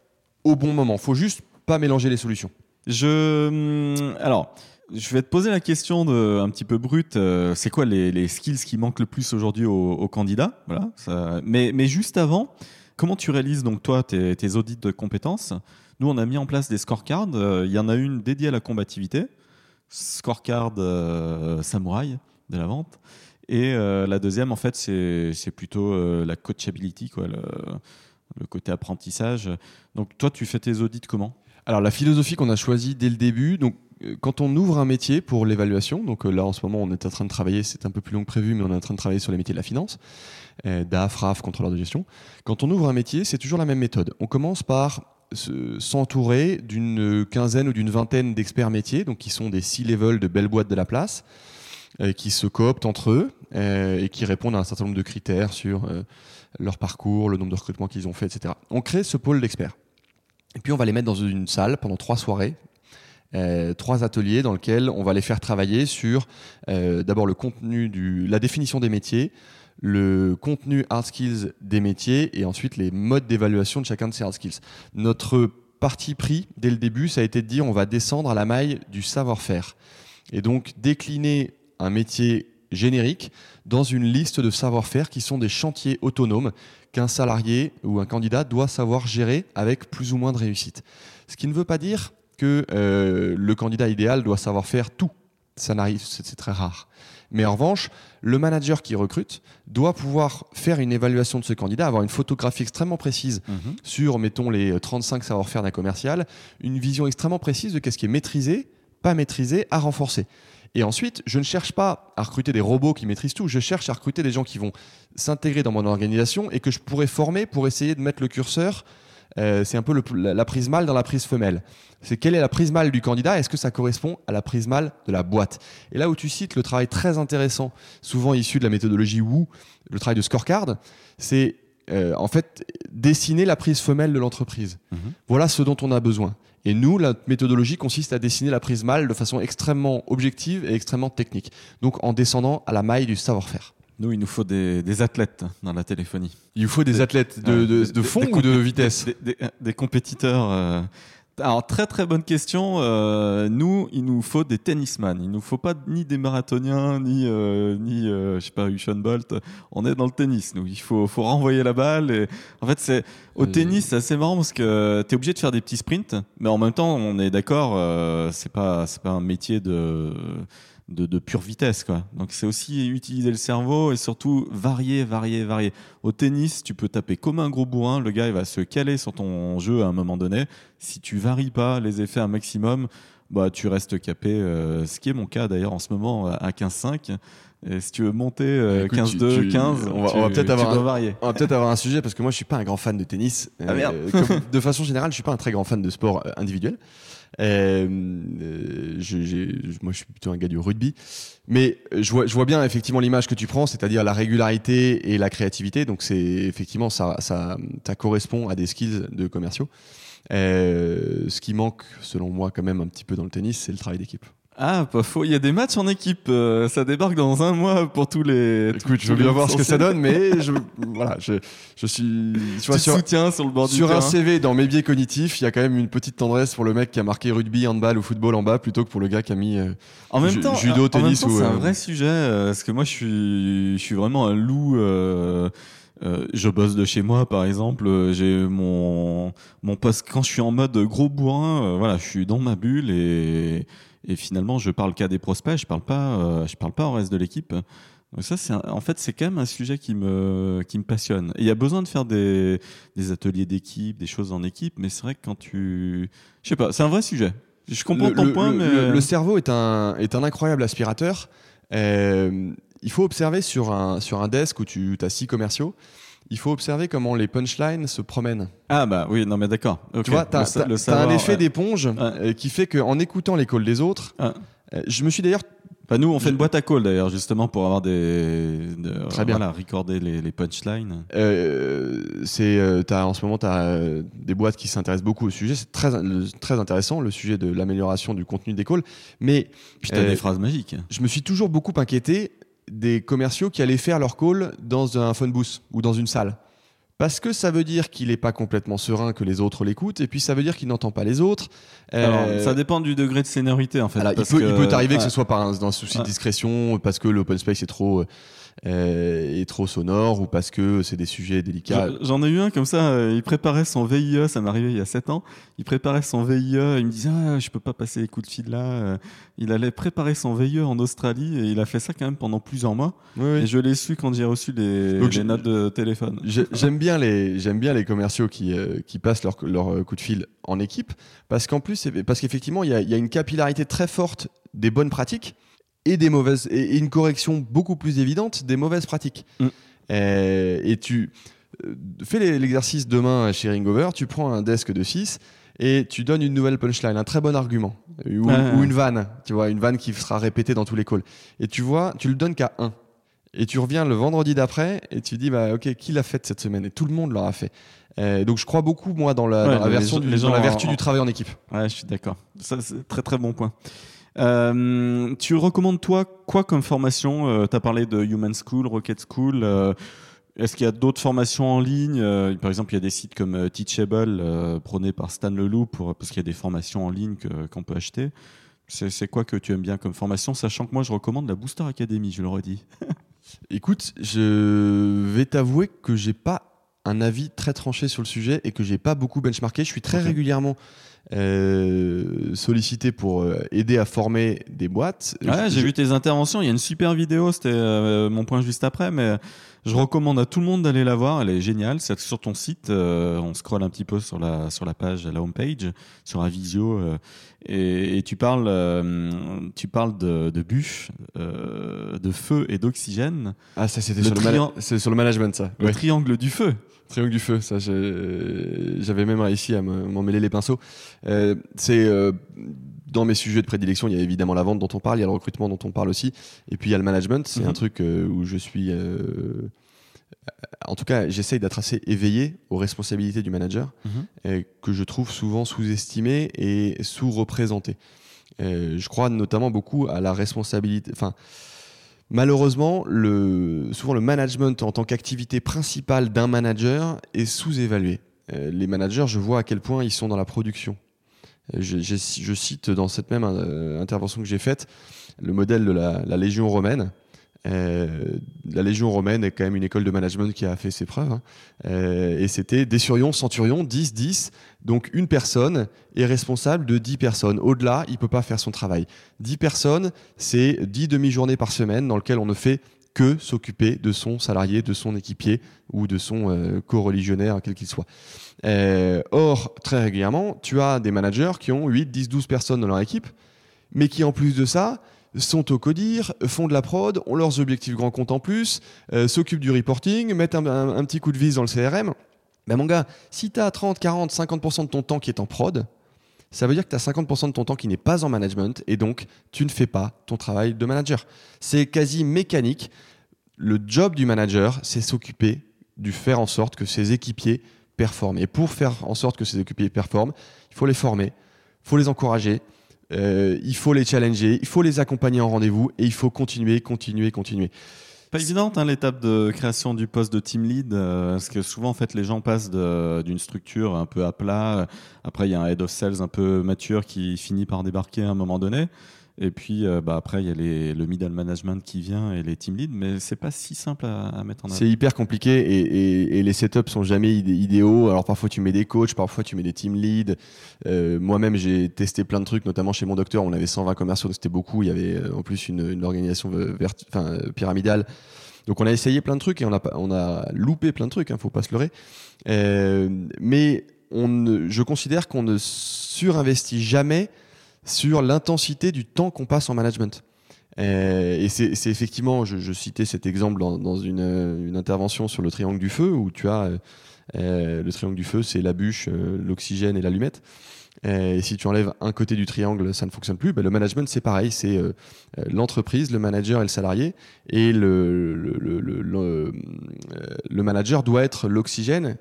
au bon moment. Il faut juste pas mélanger les solutions. Je, hum, alors, je vais te poser la question un petit peu brute. euh, c'est quoi les, skills qui manquent le plus aujourd'hui aux, candidats? Voilà. Mais, mais juste avant, comment tu réalises donc toi tes audits de compétences? Nous, on a mis en place des scorecards. euh, Il y en a une dédiée à la combativité, scorecard euh, samouraï de la vente. Et euh, la deuxième, en fait, c'est plutôt la coachability, quoi, le, côté apprentissage. Donc, toi, tu fais tes audits comment? Alors la philosophie qu'on a choisie dès le début, donc quand on ouvre un métier pour l'évaluation, donc là en ce moment on est en train de travailler, c'est un peu plus long que prévu, mais on est en train de travailler sur les métiers de la finance, DAF, RAF, contrôleur de gestion. Quand on ouvre un métier, c'est toujours la même méthode. On commence par s'entourer d'une quinzaine ou d'une vingtaine d'experts métiers, donc qui sont des C-level de belles boîtes de la place, euh, qui se cooptent entre eux euh, et qui répondent à un certain nombre de critères sur euh, leur parcours, le nombre de recrutements qu'ils ont fait, etc. On crée ce pôle d'experts. Et puis on va les mettre dans une salle pendant trois soirées, trois ateliers dans lesquels on va les faire travailler sur d'abord le contenu du, la définition des métiers, le contenu hard skills des métiers et ensuite les modes d'évaluation de chacun de ces hard skills. Notre parti pris dès le début, ça a été de dire on va descendre à la maille du savoir-faire et donc décliner un métier générique dans une liste de savoir-faire qui sont des chantiers autonomes qu'un salarié ou un candidat doit savoir gérer avec plus ou moins de réussite. Ce qui ne veut pas dire que euh, le candidat idéal doit savoir faire tout. Ça n'arrive, c'est c'est très rare. Mais en revanche, le manager qui recrute doit pouvoir faire une évaluation de ce candidat, avoir une photographie extrêmement précise sur, mettons, les 35 savoir-faire d'un commercial, une vision extrêmement précise de qu'est-ce qui est maîtrisé, pas maîtrisé, à renforcer. Et ensuite, je ne cherche pas à recruter des robots qui maîtrisent tout, je cherche à recruter des gens qui vont s'intégrer dans mon organisation et que je pourrais former pour essayer de mettre le curseur. Euh, c'est un peu le- la, la prise mâle dans la prise femelle. C'est quelle est la prise mâle du candidat? Est-ce que ça correspond à la prise mâle de la boîte? Et là où tu cites le travail très intéressant, souvent issu de la méthodologie Wu, le travail de scorecard, c'est euh, en fait dessiner la prise femelle de l'entreprise. Mhm. Voilà ce dont on a besoin. Et nous, la méthodologie consiste à dessiner la prise mâle de façon extrêmement objective et extrêmement technique. Donc en descendant à la maille du savoir-faire. Nous, il nous faut des, des athlètes dans la téléphonie. Il vous faut des athlètes de, fond ou de vitesse des, compétiteurs. euh. Alors, très très bonne question. Euh, nous, il nous faut des tennisman. Il nous faut pas ni des marathoniens, ni, euh, ni je sais pas, Usain Bolt. On est dans le tennis, nous. Il faut, faut renvoyer la balle. Et... En fait, c'est au tennis, c'est assez marrant parce que tu es obligé de faire des petits sprints, mais en même temps, on est d'accord, c'est pas, pas un métier de de, de pure vitesse quoi. Donc c'est aussi utiliser le cerveau et surtout varier, varier, varier. Au tennis, tu peux taper comme un gros bourrin, le gars il va se caler sur ton jeu à un moment donné. Si tu varies pas les effets un maximum, bah tu restes capé. euh, ce qui est mon cas d'ailleurs en ce moment à 15-5. Et si tu veux monter euh, Écoute, tu- 15-2, tu- 15, on va- tu- on va peut-être avoir un- avoir sujet parce que moi je suis pas un grand fan de tennis. Ah, merde. comme- de façon générale, je suis pas un très grand fan de sport euh, individuel. Euh, euh, je- moi je suis plutôt un gars du rugby. Mais je vois, je vois bien effectivement l'image que tu prends, c'est-à-dire la régularité et la créativité. Donc c'est effectivement ça, ça, ça correspond à des skills de commerciaux. Euh, ce qui manque, selon moi, quand même un petit peu dans le tennis, c'est le travail d'équipe. Ah, pas faux. Il y a des matchs en équipe. euh, ça débarque dans un mois pour tous les. Écoute, je veux bien voir ce que ça donne, mais je, voilà, je, je suis, tu vois, Tu sur, soutiens sur le bord du Sur un terrain. CV, dans mes biais cognitifs, il y a quand même une petite tendresse pour le mec qui a marqué rugby, handball ou football en bas plutôt que pour le gars qui a mis. euh, En même Ju- temps, judo, en même tennis temps, ou, c'est un euh, vrai sujet euh, parce que moi, je suis, je suis vraiment un loup. euh, euh, je bosse de chez moi, par exemple. euh, J'ai mon mon poste quand je suis en mode gros bourrin. euh, voilà, je suis dans ma bulle et et finalement, je parle qu'à des prospects. Je parle pas, euh, je parle pas au reste de l'équipe. Donc ça, c'est en fait, c'est quand même un sujet qui me qui me passionne. Et il y a besoin de faire des des ateliers d'équipe, des choses en équipe. Mais c'est vrai que quand tu, je sais pas, c'est un vrai sujet. Je comprends le, ton le- point, le- mais le- le cerveau est un, est un incroyable aspirateur. Euh, il faut observer sur un, sur un desk où tu as six commerciaux, il faut observer comment les punchlines se promènent. Ah bah oui, non mais d'accord. Tu vois, t'as un effet ouais. d'éponge euh, qui fait qu'en écoutant les calls des autres, Ah. euh, je me suis d'ailleurs Bah, nous, on fait Je- une boîte à call d'ailleurs, justement pour avoir des. de- Très bien. Voilà, recorder les, les punchlines. Euh, euh, t'as- en ce moment tu as des boîtes qui s'intéressent beaucoup au sujet c'est très très intéressant le sujet de l'amélioration du contenu des calls mais Puis t'as Euh, des phrases magiques. je me suis toujours beaucoup inquiété des commerciaux qui allaient faire leur call dans un phone booth ou dans une salle parce que ça veut dire qu'il n'est pas complètement serein que les autres l'écoutent et puis ça veut dire qu'il n'entend pas les autres Alors, Euh, ça dépend du degré de seniorité en fait. alors, il peut, il que- peut t'arriver que ouais. ce soit par un, dans un souci Ouais. de discrétion parce que l'open space est trop euh, est trop sonore ou parce que c'est des sujets délicats. J'en ai eu un comme ça, euh, il préparait son VIE, ça arrivé il y a 7 ans, il préparait son VIE, il me disait ah, je peux pas passer les coups de fil là, euh. il allait préparer son VIE en Australie et il a fait ça quand même pendant plusieurs mois Oui, oui. et je l'ai su quand j'ai reçu les, Donc les j'ai- notes de téléphone. J'ai- J'aime bien les bien les commerciaux qui euh, qui passent leur leur euh, coup de fil en équipe parce qu'en plus c'est- parce qu'effectivement il y a, il y a une capillarité très forte des bonnes pratiques et des mauvaises et, une correction beaucoup plus évidente des mauvaises pratiques. Mm. Euh, et tu euh, fais l'exercice demain chez Ringover, tu prends un desk de 6 et tu donnes une nouvelle punchline, un très bon argument ou, Ouais. ou une vanne, tu vois, une vanne qui sera répétée dans tous les calls. Et tu vois, tu le donnes qu'à 1. Et tu reviens le vendredi d'après et tu dis bah ok qui l'a fait cette semaine? Et tout le monde l'aura fait. Euh, donc je crois beaucoup moi dans la, Ouais, dans la les version gens- du- les dans la vertu en- du travail en équipe. Ouais, je suis d'accord. Ça, c'est très très bon point. Euh, tu recommandes toi quoi comme formation Tu as parlé de Human School, Rocket School. euh, Est-ce qu'il y a d'autres formations en ligne Euh, Par exemple, il y a des sites comme euh, Teachable, euh, prônés par Stan Leloup, pour, parce qu'il y a des formations en ligne que- qu'on peut acheter. C'est c'est quoi que tu aimes bien comme formation Sachant que moi, je recommande la Booster Academy, je le redis. Écoute, je vais t'avouer que j'ai pas un avis très tranché sur le sujet et que j'ai pas beaucoup benchmarké. Je suis très régulièrement euh, sollicité pour euh, aider à former des boîtes. Ouais, j'ai vu tes interventions. Il y a une super vidéo, c'était euh, mon point juste après, mais je recommande à tout le monde d'aller la voir. Elle est géniale. C'est sur ton site. euh, on scrolle un petit peu sur la sur la page, la homepage, sur un visio, euh, et, et tu parles tu parles de, de bûches, de feu et d'oxygène. Ah ça c'était sur, le sur management ça. Le Ouais. triangle du feu. Triangle du feu, ça j'avais même réussi à me- m'en mêler les pinceaux. Euh, c'est euh, dans mes sujets de prédilection, il y a évidemment la vente dont on parle, il y a le recrutement dont on parle aussi, et puis il y a le management. C'est Mhm. un truc euh, où je suis, en tout cas, j'essaye d'être assez éveillé aux responsabilités du manager, Mhm. que je trouve souvent sous-estimé et sous-représenté. Euh, je crois notamment beaucoup à la responsabilité. Enfin, malheureusement, le, souvent le management en tant qu'activité principale d'un manager est sous-évalué. Euh, les managers, je vois à quel point ils sont dans la production. Euh, Je, cite dans cette même euh, intervention que j'ai faite le modèle de la Légion romaine. Euh, la Légion romaine est quand même une école de management qui a fait ses preuves. hein. Euh, et c'était décurion, centurion, 10, 10. Donc une personne est responsable de 10 personnes. Au-delà, il ne peut pas faire son travail. 10 personnes, c'est 10 demi-journées par semaine dans lesquelles on ne fait que s'occuper de son salarié, de son équipier ou de son euh, co-religionnaire, quel qu'il soit. Or, très régulièrement, tu as des managers qui ont 8, 10, 12 personnes dans leur équipe, mais qui en plus de ça sont au codir, font de la prod, ont leurs objectifs grands comptes en plus, euh, s'occupent du reporting, mettent un, petit coup de vis dans le CRM. Ben mon gars, si tu as 30, 40, 50% de ton temps qui est en prod, ça veut dire que tu as 50% de ton temps qui n'est pas en management et donc tu ne fais pas ton travail de manager. C'est quasi mécanique. Le job du manager, c'est s'occuper du faire en sorte que ses équipiers performent. Et pour faire en sorte que ses équipiers performent, il faut les former, il faut les encourager, euh, il faut les challenger, il faut les accompagner en rendez-vous et il faut continuer, continuer, continuer. Pas évidente hein, l'étape de création du poste de team lead, euh, parce que souvent en fait les gens passent d'une structure un peu à plat. Après il y a un head of sales un peu mature qui finit par débarquer à un moment donné. Et puis euh, bah, après il y a les- le middle management qui vient et les team leads, mais c'est pas si simple à, à mettre en œuvre. C'est hyper compliqué et, et- et les setups sont jamais idé- idéaux. Alors parfois tu mets des coachs, parfois tu mets des team leads. Euh, Moi-même j'ai testé plein de trucs, notamment chez mon docteur, on avait 120 commerciaux, donc c'était beaucoup. Il y avait euh, en plus une, une organisation ve- verti- enfin, pyramidale. Donc on a essayé plein de trucs et on a, on a loupé plein de trucs, hein, faut pas se leurrer. Euh, mais on ne- je considère qu'on ne surinvestit jamais sur l'intensité du temps qu'on passe en management. Euh, et c'est effectivement, je, citais cet exemple dans, euh, une intervention sur le triangle du feu, où tu as euh, le triangle du feu, c'est la bûche, l'oxygène et l'allumette. Et si tu enlèves un côté du triangle, ça ne fonctionne plus. Ben, le management, c'est pareil, c'est l'entreprise, le manager et le salarié. Et le, le, manager doit être l'oxygène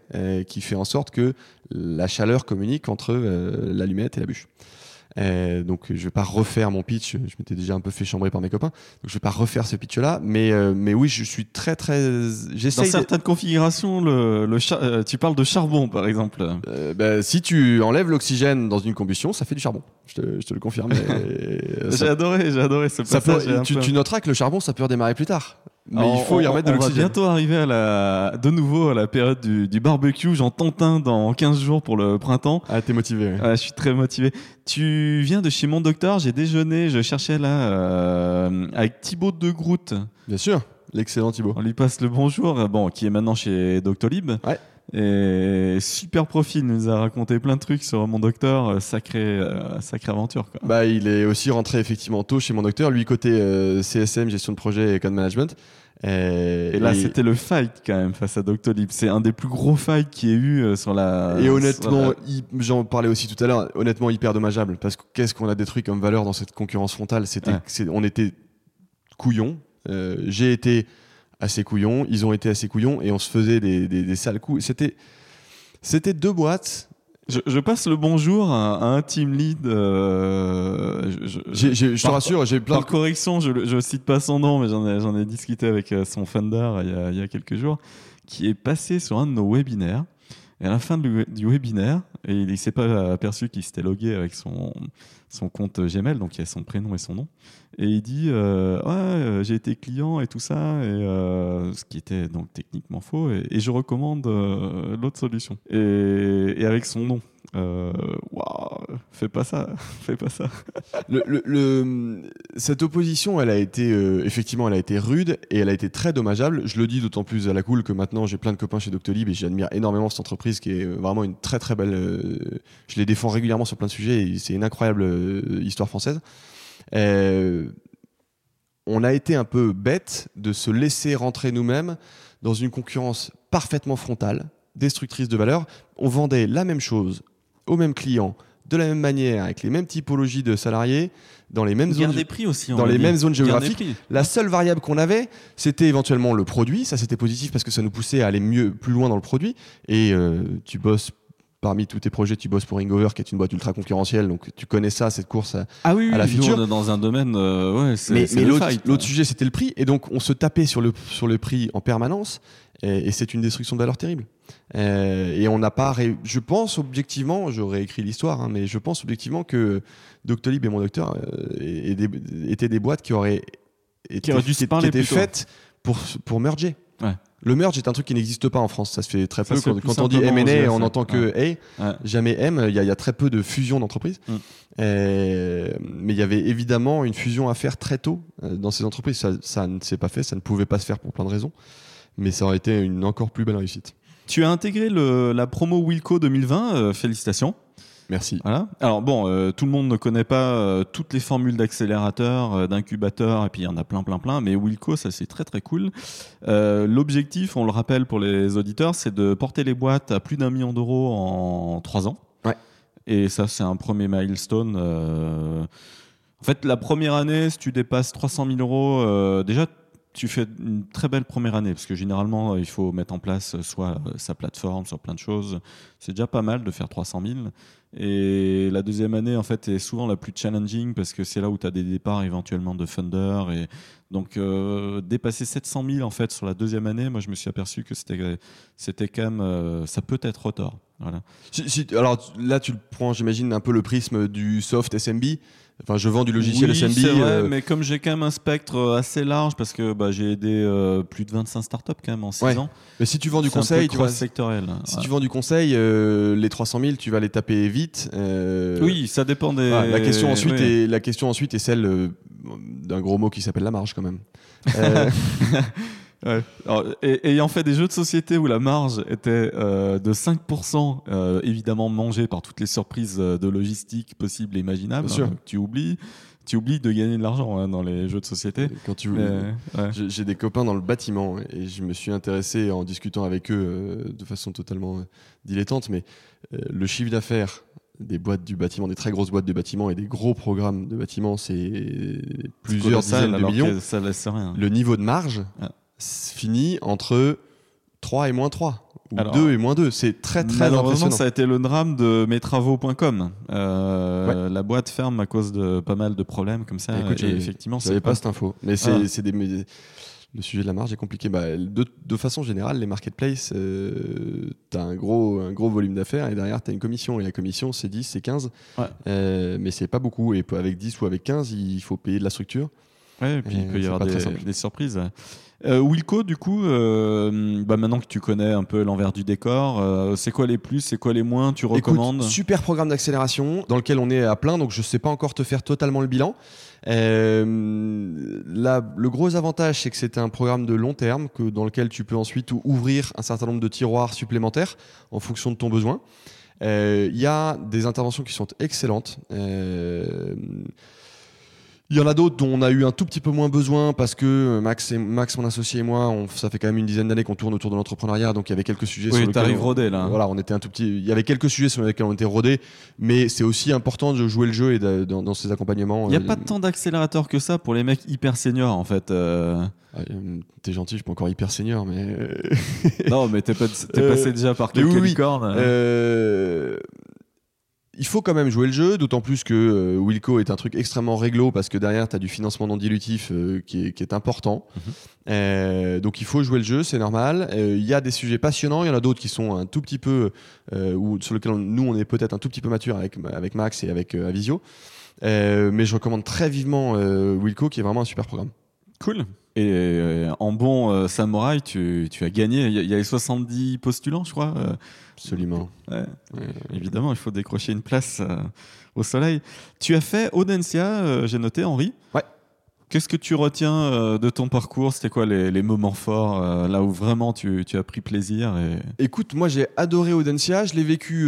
qui fait en sorte que la chaleur communique entre l'allumette et la bûche. Euh, donc je vais pas refaire mon pitch, je m'étais déjà un peu fait chambrer par mes copains, donc je vais pas refaire ce pitch là, mais euh, mais oui je suis très très Dans de- certaines configurations, le, le char- euh, tu parles de charbon par exemple. Euh, bah, si tu enlèves l'oxygène dans une combustion, ça fait du charbon. Je te, je te le confirme. Euh, J'ai adoré, j'ai adoré ce ça peut- passage. un tu, peu- tu noteras que le charbon, ça peut redémarrer plus tard. Mais Alors, il faut y remettre de On va l'oxygène. bientôt arriver à la, de nouveau à la période du, du barbecue. J'en tente un dans 15 jours pour le printemps. Ah, t'es motivé. ouais. Je suis très motivé. Tu viens de chez mon docteur, j'ai déjeuné, je cherchais là euh, avec Thibaut de Groot. Bien sûr, l'excellent Thibaut. On lui passe le bonjour, bon, qui est maintenant chez Doctolib. Ouais. Et super profil, il nous a raconté plein de trucs sur mon docteur, euh, sacré, euh, sacrée aventure. Quoi. Bah, il est aussi rentré effectivement tôt chez mon docteur, lui côté euh, CSM, gestion de projet et code management. Et, Et là, et- c'était le fight quand même face à Doctolib. C'est un des plus gros fights qu'il y ait eu euh, sur la. Et honnêtement, la- j'en parlais aussi tout à l'heure, honnêtement hyper dommageable parce que qu'est-ce qu'on a détruit comme valeur dans cette concurrence frontale? C'était, Ouais. on était couillons. J'ai été assez couillon, ils ont été assez couillons et on se faisait des, des- des sales coups. C'était, c'était deux boîtes. je, je passe le bonjour à, à un team lead. euh, je- te rassure, j'ai plein Par de correction, je ne cite pas son nom, mais j'en ai, j'en ai discuté avec euh, son founder il y, a, il y a quelques jours, qui est passé sur un de nos webinaires. Et à la fin du, du webinaire, et il ne s'est pas aperçu qu'il s'était logué avec son, son compte Gmail, donc il y a son prénom et son nom. Et il dit euh, Ouais, euh, j'ai été client et tout ça, et, euh, ce qui était donc techniquement faux, et, je recommande l'autre solution. Et, avec son nom. Waouh, fais pas ça, fais pas ça. Cette opposition, elle a été effectivement, elle a été rude et elle a été très dommageable. Je le dis d'autant plus à la cool que maintenant j'ai plein de copains chez Doctolib et j'admire énormément cette entreprise qui est vraiment une très très belle. je les défends régulièrement sur plein de sujets et c'est une incroyable histoire française. Euh, on a été un peu bête de se laisser rentrer nous-mêmes dans une concurrence parfaitement frontale, destructrice de valeur. On vendait la même chose aux mêmes clients, de la même manière, avec les mêmes typologies de salariés, dans les mêmes zones. des prix aussi. on dans les dire. mêmes zones géographiques. La seule variable qu'on avait, c'était éventuellement le produit. Ça, c'était positif parce que ça nous poussait à aller mieux, plus loin dans le produit. Et euh, tu bosses parmi tous tes projets, tu bosses pour Ringover, qui est une boîte ultra concurrentielle. Donc, tu connais ça, cette course. à- Ah oui, à la on est dans un domaine, euh, ouais, c'est Mais, c'est mais le l'autre fight. l'autre sujet, c'était le prix. Et donc, on se tapait sur le, sur le prix en permanence. Et, et c'est une destruction de valeur terrible. Euh, et on n'a pas. ré- Je pense objectivement, j'aurais écrit l'histoire, hein, mais je pense objectivement que Doctolib et mon docteur euh, et- et des- étaient des boîtes qui auraient été, auraient dû se qui- parler qui étaient faites pour, pour merger. Ouais. Le merge est un truc qui n'existe pas en France. Ça se fait très peu. Quand, on dit M&A, on entend que A. Ouais. Jamais M. Il y, a- il y a très peu de fusions d'entreprises. Mm. Mais il y avait évidemment une fusion à faire très tôt euh, dans ces entreprises. Ça, ça ne s'est pas fait, ça ne pouvait pas se faire pour plein de raisons. Mais ça aurait été une encore plus belle réussite. Tu as intégré le- la promo Wilco 2020, euh, félicitations. Merci. Voilà. Alors bon, euh, tout le monde ne connaît pas euh, toutes les formules d'accélérateur, euh, d'incubateur, et puis il y en a plein, plein, plein. Mais Wilco, ça c'est très, très cool. Euh, L'objectif, on le rappelle pour les auditeurs, c'est de porter les boîtes à plus d'un million d'euros en trois ans. Ouais. Et ça, c'est un premier milestone. euh. En fait, la première année, si tu dépasses 300 000 euros, euh, déjà, tu fais une très belle première année, parce que généralement, euh, il faut mettre en place euh, soit euh, sa plateforme, soit plein de choses. C'est déjà pas mal de faire 300 000. Et la deuxième année, en fait, est souvent la plus challenging parce que c'est là où tu as des départs éventuellement de funders. Et donc, dépasser 700 000 en fait sur la deuxième année, moi, je me suis aperçu que c'était, quand même, ça peut être retard. Voilà. Si- si- alors là, tu le prends, j'imagine, un peu le prisme du soft SMB. Enfin, je vends du logiciel oui, SMB. vrai, euh, mais comme j'ai quand même un spectre euh, assez large parce que bah, j'ai aidé euh, plus de 25 startups quand même en 6 Ouais. ans. mais si tu vends du conseil, tu vois, cross-sectoriel. si Ouais. tu vends du conseil, euh, les 300 000, tu vas les taper vite. Oui, ça dépend des. la question ensuite oui. est la question ensuite est celle d'un gros mot qui s'appelle la marge quand même. Euh, Ouais. Alors, et- ayant fait des jeux de société où la marge était euh, de 5%, euh, évidemment mangée par toutes les surprises euh, de logistique possibles et imaginables, hein, tu oublies, tu oublies de gagner de l'argent hein, dans les jeux de société. quand tu ouais. J'ai des copains dans le bâtiment et je me suis intéressé en discutant avec eux euh, de façon totalement euh, dilettante, mais euh, le chiffre d'affaires des boîtes du bâtiment, des très grosses boîtes de bâtiment et des gros programmes de bâtiment, c'est plusieurs dizaines de millions. Ça laisse rien. Le niveau de marge Ah. Finit entre 3 et moins 3, ou Alors, 2 et moins 2. C'est très très Malheureusement, impressionnant. ça a été le drame de metravaux.com. Euh, La boîte ferme à cause de pas mal de problèmes comme ça. Écoute, et effectivement, c'est pas cette info. Mais c'est c'est des. le sujet de la marge est compliqué. Bah, de, de façon générale, les marketplaces, euh, tu as un gros, un gros volume d'affaires et derrière, tu as une commission. Et la commission, c'est 10, c'est 15. Ouais. Euh, mais c'est pas beaucoup. Et avec 10 ou avec 15, il faut payer de la structure. Ouais, et puis il peut y c'est avoir pas des, des surprises. Euh, Wilco, du coup, euh, bah maintenant que tu connais un peu l'envers du décor, euh, c'est quoi les plus, c'est quoi les moins, tu recommandes? Écoute, super programme d'accélération dans lequel on est à plein, donc je sais pas encore te faire totalement le bilan. Là, le gros avantage, c'est que c'est un programme de long terme que, dans lequel tu peux ensuite ou- ouvrir un certain nombre de tiroirs supplémentaires en fonction de ton besoin. Il y a des interventions qui sont excellentes. Il y en a d'autres dont on a eu un tout petit peu moins besoin parce que Max, et, Max mon associé et moi, on- ça fait quand même une dizaine d'années qu'on tourne autour de l'entrepreneuriat, donc il y avait quelques sujets sur lesquels on- rodé là. voilà, on était un tout petit. Il y avait quelques sujets sur lesquels on était rodés, mais c'est aussi important de jouer le jeu et de- dans, dans ces accompagnements. Il n'y a euh, pas tant d'accélérateurs que ça pour les mecs hyper seniors en fait. euh. ah, euh, T'es gentil, je suis pas encore hyper senior, mais. non, mais t'es, pas- t'es passé déjà par quelques oui, oui. licornes. Euh, Il faut quand même jouer le jeu, d'autant plus que euh, Wilco est un truc extrêmement réglo parce que derrière, tu as du financement non dilutif euh, qui, est, qui est important. Mhm. Euh, donc il faut jouer le jeu, c'est normal. Euh, Il y a des sujets passionnants, il y en a d'autres qui sont un tout petit peu, euh, ou sur lesquels on- nous on est peut-être un tout petit peu mature avec, avec Max et avec Avisio. Euh, mais je recommande très vivement Wilco qui est vraiment un super programme. Cool. Et euh, en bon euh, samouraï, tu, tu as gagné. Il y, y avait 70 postulants, je crois. euh, Absolument. ouais. Ouais. Évidemment, il faut décrocher une place euh, au soleil. Tu as fait Audencia, j'ai noté, Henri. Ouais. Qu'est-ce que tu retiens de ton parcours? C'était quoi les, les moments forts, là où vraiment tu, tu as pris plaisir et... Écoute, moi j'ai adoré Audencia, je l'ai vécu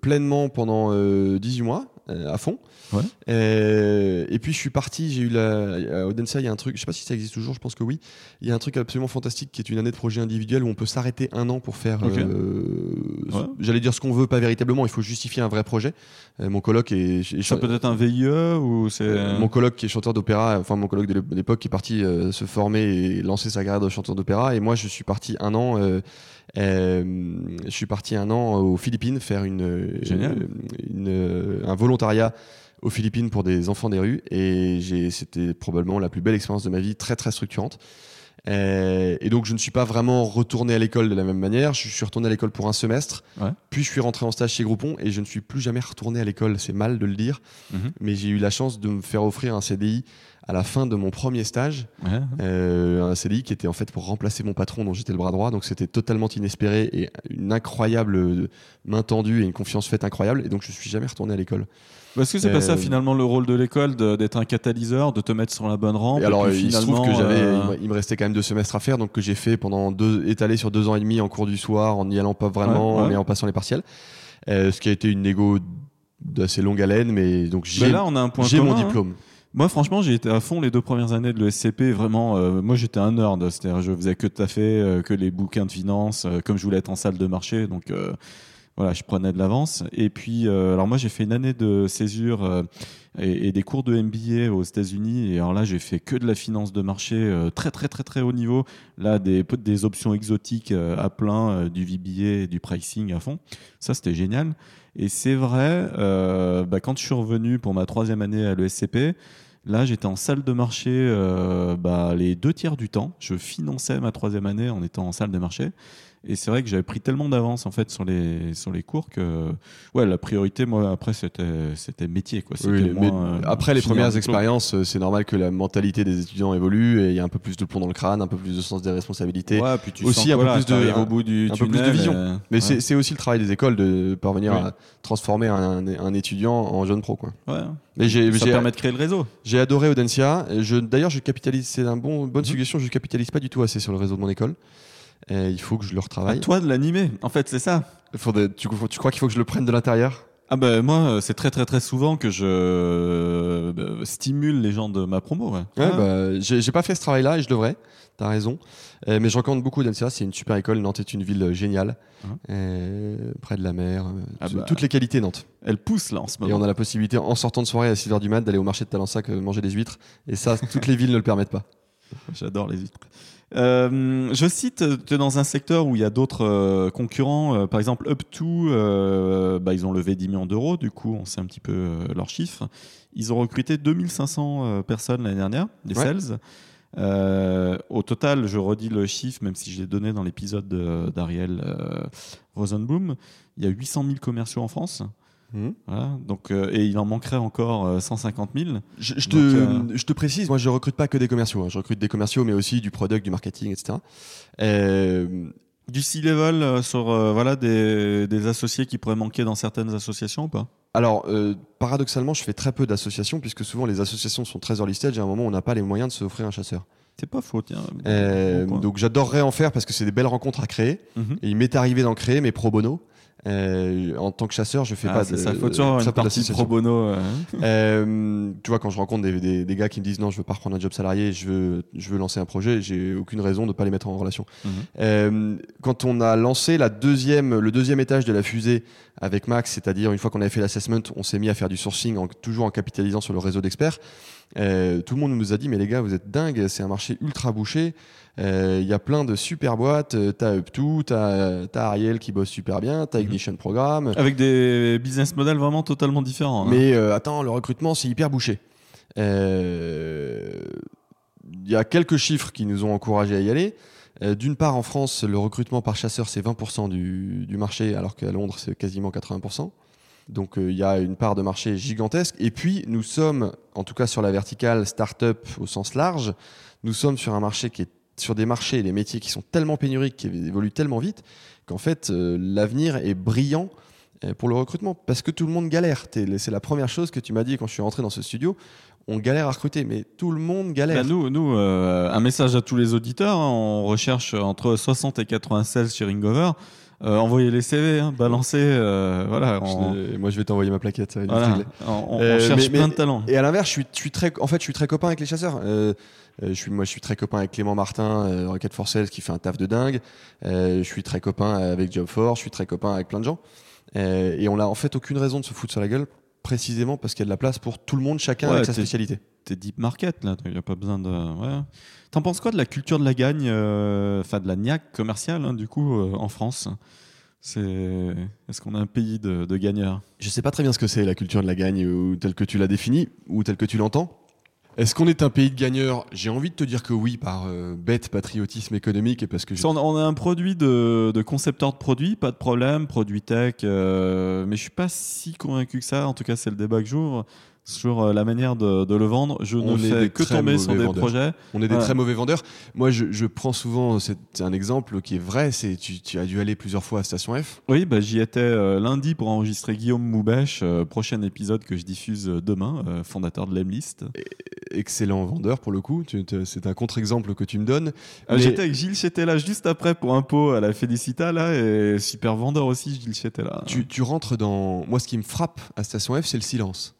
pleinement pendant euh, 18 mois, à fond. Ouais. Euh, et puis je suis parti, j'ai eu la. À Audencia, il y a un truc, je sais pas si ça existe toujours, je pense que oui. Il y a un truc absolument fantastique qui est une année de projet individuel où on peut s'arrêter un an pour faire. Euh, Ouais. J'allais dire ce qu'on veut, pas véritablement, il faut justifier un vrai projet. Euh, mon coloc est. Ça peut être un VIE ou c'est... euh, Mon coloc qui est chanteur d'opéra, enfin mon coloc de l'époque qui est parti se former et lancer sa carrière de chanteur d'opéra. Et moi, je suis parti un an. euh, je suis parti un an aux Philippines faire une, un volontariat aux Philippines pour des enfants des rues. Et c'était probablement la plus belle expérience de ma vie, très très structurante. Euh, et donc je ne suis pas vraiment retourné à l'école de la même manière. Je suis retourné à l'école pour un semestre, Ouais. puis je suis rentré en stage chez Groupon et je ne suis plus jamais retourné à l'école. C'est mal de le dire, Mhm. mais j'ai eu la chance de me faire offrir un CDI à la fin de mon premier stage, Ouais. euh, un CDI qui était en fait pour remplacer mon patron dont j'étais le bras droit, donc c'était totalement inespéré et une incroyable main tendue et une confiance faite incroyable, et donc je suis jamais retourné à l'école. Est-ce que c'est pas ça Euh, finalement le rôle de l'école, d'être un catalyseur, de te mettre sur la bonne rampe Et alors et puis il se trouve que j'avais, euh, il me- restait quand même deux semestres à faire, donc que j'ai fait pendant deux, étalé sur deux ans et demi en cours du soir, en n'y allant pas vraiment, Ouais, ouais. mais en passant les partiels, Euh, ce qui a été une négo d'assez longue haleine, mais donc bah j'ai, j'ai mon hein. diplôme. Moi, franchement, j'ai été à fond les deux premières années de l'ESCP. Vraiment, euh, moi, j'étais un nerd. C'est-à-dire, je faisais que taffer, euh, que les bouquins de finance, comme je voulais être en salle de marché. Donc, voilà, je prenais de l'avance. Et puis, euh, alors moi, j'ai fait une année de césure euh, et, des cours de MBA aux États-Unis. Et alors là, j'ai fait que de la finance de marché euh, très, très, très, très haut niveau. Là, des, options exotiques à plein, du VBA, du pricing à fond. Ça, c'était génial. Et c'est vrai, bah, quand je suis revenu pour ma troisième année à l'ESCP, Là, j'étais en salle de marché bah, les deux tiers du temps. Je finançais ma troisième année en étant en salle de marché. Et c'est vrai que j'avais pris tellement d'avance en fait sur les sur les cours que ouais la priorité moi après c'était c'était métier quoi. Oui, moins, euh, après les premières expériences, euh, c'est normal que la mentalité des étudiants évolue et il y a un peu plus de plomb dans le crâne, un peu plus de sens des responsabilités. Ouais, puis tu aussi sens un peu voilà, plus de- au bout du un peu plus de vision. euh, Mais ouais. c'est aussi le travail des écoles de parvenir Oui. à transformer un, un étudiant en jeune pro. Quoi. Ouais. Mais j'ai ça permet de créer le réseau. j'ai adoré Audencia. Je- D'ailleurs, je capitalise. C'est un bon bonne Mhm. suggestion. Je capitalise pas du tout assez sur le réseau de mon école. Et il faut que je le À retravaille. toi de l'animer. En fait, c'est ça. Tu, tu crois qu'il faut que je le prenne de l'intérieur? Ah ben moi, euh, c'est très très très souvent que je euh, stimule les gens de ma promo. Ouais. Ouais, Ah. bah, j'ai pas fait ce travail-là et je devrais. T'as raison. Euh, mais je recommande beaucoup Audencia. C'est une super école. Nantes est une ville géniale. Euh, près de la mer. Ah bah. Toutes les qualités Nantes. Elle pousse là en ce Et moment. on a la possibilité, en sortant de soirée à 6h du mat, d'aller au marché de Talensac manger des huîtres. Et ça, toutes les villes ne le permettent pas. J'adore les huîtres. Euh, je cite, tu es dans un secteur où il y a d'autres euh, concurrents, euh, par exemple Up2, euh, bah, ils ont levé 10 millions d'euros, du coup on sait un petit peu euh, leurs chiffres. Ils ont recruté 2500 euh, personnes l'année dernière, des Ouais. sales. Euh, au total, je redis le chiffre, même si je l'ai donné dans l'épisode de- d'Ariel euh, Rosenblum, il y a 800 000 commerciaux en France. Mhm. Voilà, donc, euh, et il en manquerait encore euh, 150 000. Je, je te, Donc, euh, je te précise, moi je recrute pas que des commerciaux. hein. Je recrute des commerciaux, mais aussi du product, du marketing, etc. Euh, Du C-level euh, sur euh, voilà, des, des associés qui pourraient manquer dans certaines associations ou pas? Alors, euh, paradoxalement, je fais très peu d'associations, puisque souvent les associations sont très early stage. À un moment, on n'a pas les moyens de s'offrir un chasseur. C'est pas faux, tiens. Euh, Bon donc, j'adorerais en faire parce que c'est des belles rencontres à créer. Mhm. Et il m'est arrivé d'en créer, mais pro bono. Euh, en tant que chasseur, je fais Ah, pas de. ça, faut toujours une partie pro bono. euh. Tu vois, quand je rencontre des, des- des gars qui me disent non, je veux pas reprendre un job salarié, je veux, je veux lancer un projet, j'ai aucune raison de pas les mettre en relation. Mhm. Euh, quand on a lancé la deuxième, le deuxième étage de la fusée avec Max, c'est-à-dire une fois qu'on avait fait l'assessment, on s'est mis à faire du sourcing, en- toujours en capitalisant sur le réseau d'experts. Euh, tout le monde nous a dit mais les gars, vous êtes dingues, c'est un marché ultra bouché. Euh, Il y a plein de super boîtes. euh, T'as Up2, t'as t'as Ariel qui bosse super bien, t'as Mhm. Ignition Programme. Avec des business models vraiment totalement différents. hein. Mais euh, attends, le recrutement, c'est hyper bouché. Euh, Il y a quelques chiffres qui nous ont encouragés à y aller. Euh, D'une part, en France, le recrutement par chasseur, c'est 20% du, du marché, alors qu'à Londres, c'est quasiment 80%. Donc euh, il y a une part de marché gigantesque. Et puis, nous sommes, en tout cas sur la verticale start-up au sens large, nous sommes sur un marché qui est sur des marchés et des métiers qui sont tellement pénuriques, qui évoluent tellement vite, qu'en fait, euh, l'avenir est brillant euh, pour le recrutement parce que tout le monde galère. C'est la première chose que tu m'as dit quand je suis rentré dans ce studio. On galère à recruter, mais tout le monde galère. Bah, nous, nous un message à tous les auditeurs. hein, on recherche entre 60 et 96 chez Ringover. Euh, envoyez les CV, hein, balancez. euh, voilà, on, Je- moi, je vais t'envoyer ma plaquette. ça va être voilà, on- on- Euh, cherche mais- plein de talents. Et à l'inverse, je suis, je suis très, en fait, je suis très copain avec les chasseurs. Euh, euh, je suis, moi, je suis très copain avec Clément Martin, euh, Rocket for Sales, qui fait un taf de dingue. Euh, je suis très copain avec Job Force. Je suis très copain avec plein de gens. Euh, et on n'a en fait aucune raison de se foutre sur la gueule, précisément parce qu'il y a de la place pour tout le monde, chacun Ouais, avec sa spécialité. T'es deep market là, il n'y a pas besoin de. Ouais. T'en penses quoi de la culture de la gagne, euh, enfin de la niaque commerciale hein, du coup euh, en France? C'est est-ce qu'on a un pays de, de gagneurs? Je sais pas très bien ce que c'est la culture de la gagne, ou telle que tu l'as définie, ou telle que tu l'entends. Est-ce qu'on est un pays de gagneurs? J'ai envie de te dire que oui, par euh, bête patriotisme économique et parce que on, a, un produit de, concepteur de produit, pas de problème, produit tech, euh, mais je suis pas si convaincu que ça. En tout cas, c'est le débat que j'ouvre sur euh, la manière de, de le vendre. Je On ne est fais que tomber sur des vendeurs. projets. on est des Ouais. très mauvais vendeurs. Moi, je, je prends souvent c'est un exemple qui est vrai. C'est tu, tu as dû aller plusieurs fois à Station F. Oui, bah, j'y étais euh, lundi pour enregistrer Guillaume Moubèche, euh, prochain épisode que je diffuse demain, euh, fondateur de l'Emlist. Excellent vendeur pour le coup. C'est un contre-exemple que tu me donnes. Ah, Mais- J'étais avec Gilles Chétella juste après pour un pot à la Félicita là et super vendeur aussi Gilles Chétella. Tu, tu rentres dans. Moi, ce qui me frappe à Station F, c'est le silence.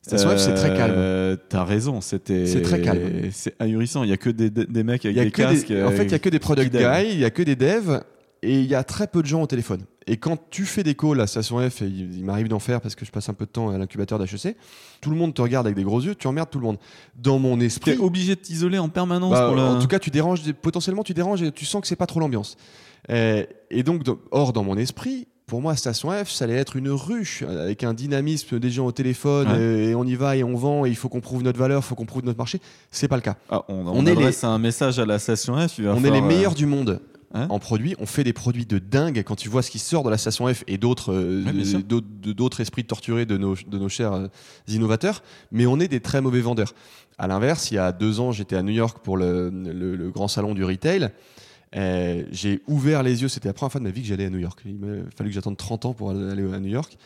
Station F, c'est très calme. Euh, T'as raison, c'était. C'est très calme. C'est ahurissant. Il y a que des, mecs avec y a des que casques. des- en fait, il y a que des product qui dev. guys, il y a que des devs, et il y a très peu de gens au téléphone. Et quand tu fais des calls à Station F, et il, m'arrive d'en faire parce que je passe un peu de temps à l'incubateur d'HEC, tout le monde te regarde avec des gros yeux, tu emmerdes tout le monde. Dans mon T'es esprit, obligé de t'isoler en permanence bah, pour le. en tout cas, tu déranges, potentiellement, tu déranges et tu sens que c'est pas trop l'ambiance. Euh, et donc, or, dans mon esprit, pour moi, Station F, ça allait être une ruche euh, avec un dynamisme des gens au téléphone Ouais. euh, et on y va et on vend et il faut qu'on prouve notre valeur, il faut qu'on prouve notre marché. C'est pas le cas. Ah, on, on on est adresse un message à la station F. On est les euh, meilleurs du monde Hein en produits. On fait des produits de dingue. Quand tu vois ce qui sort de la station F et d'autres Ouais, esprits torturés de nos, de nos chers innovateurs, mais on est des très mauvais vendeurs. À l'inverse, il y a deux ans, j'étais à New York pour le, le- le grand salon du retail. Euh, j'ai ouvert les yeux, c'était la première fois de ma vie que j'allais à New York. Il m'a fallu que j'attende 30 ans pour aller à New York.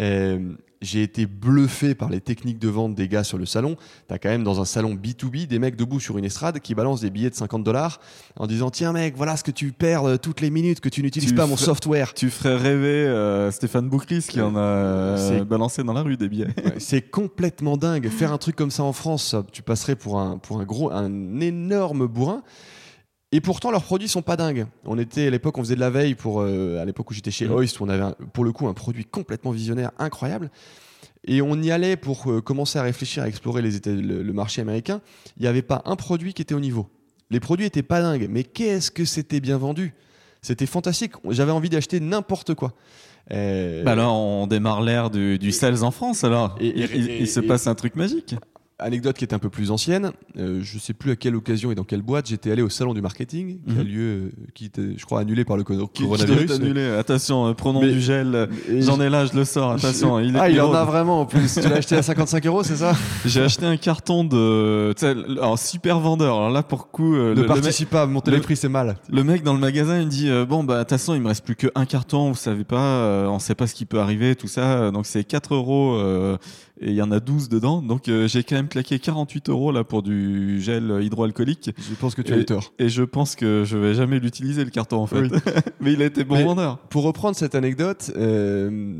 Euh, j'ai été bluffé par les techniques de vente des gars sur le salon. T'as quand même dans un salon B2B des mecs debout sur une estrade qui balancent des billets de 50 dollars en disant Tiens, mec, voilà ce que tu perds euh, toutes les minutes que tu n'utilises pas mon software. Tu ferais rêver euh, Stéphane Boucris qui en a balancé dans la rue des billets. Ouais, C'est complètement dingue. Faire un truc comme ça en France, tu passerais pour un, pour un gros, un énorme bourrin. Et pourtant, leurs produits sont pas dingues. On était à l'époque, on faisait de la veille pour euh, à l'époque où j'étais chez Mhm. Hoist, où on avait un- pour le coup un produit complètement visionnaire, incroyable. Et on y allait pour euh, commencer à réfléchir, à explorer les États- le, le marché américain. Il n'y avait pas un produit qui était au niveau. Les produits étaient pas dingues, mais qu'est-ce que c'était bien vendu? C'était fantastique. J'avais envie d'acheter n'importe quoi. Euh, Bah là, on démarre l'ère du, du sales en France alors. Et- il, et- il- et- il se passe un truc magique. Anecdote qui est un peu plus ancienne, euh, je sais plus à quelle occasion et dans quelle boîte, j'étais allé au salon du marketing, qui a Mhm. lieu, euh, qui était, je crois, annulé par le Qui, qui coronavirus. être annulé. Attention, euh, prenons Mais- du gel. J'en ai là, je le sors. Attention, il est ah, il en a vraiment en plus. tu l'as acheté à 55 euros, c'est ça J'ai acheté un carton de. Alors, super vendeur. Alors là, pour coup, euh, Ne le, participe pas, monter le- les prix, c'est mal. le mec dans le magasin, il me dit euh, Bon, bah, façon, il me reste plus qu'un carton. Vous savez pas, euh, on sait pas ce qui peut arriver, tout ça. Donc, c'est 4 euros euh, et il y en a 12 dedans. Donc, euh, j'ai quand même claqué 48 euros là pour du gel hydroalcoolique. Je pense que tu as eu tort. Et je pense que je vais jamais l'utiliser, le carton, en fait. Oui. Mais il a été bon Mais- vendeur. Pour reprendre cette anecdote, euh,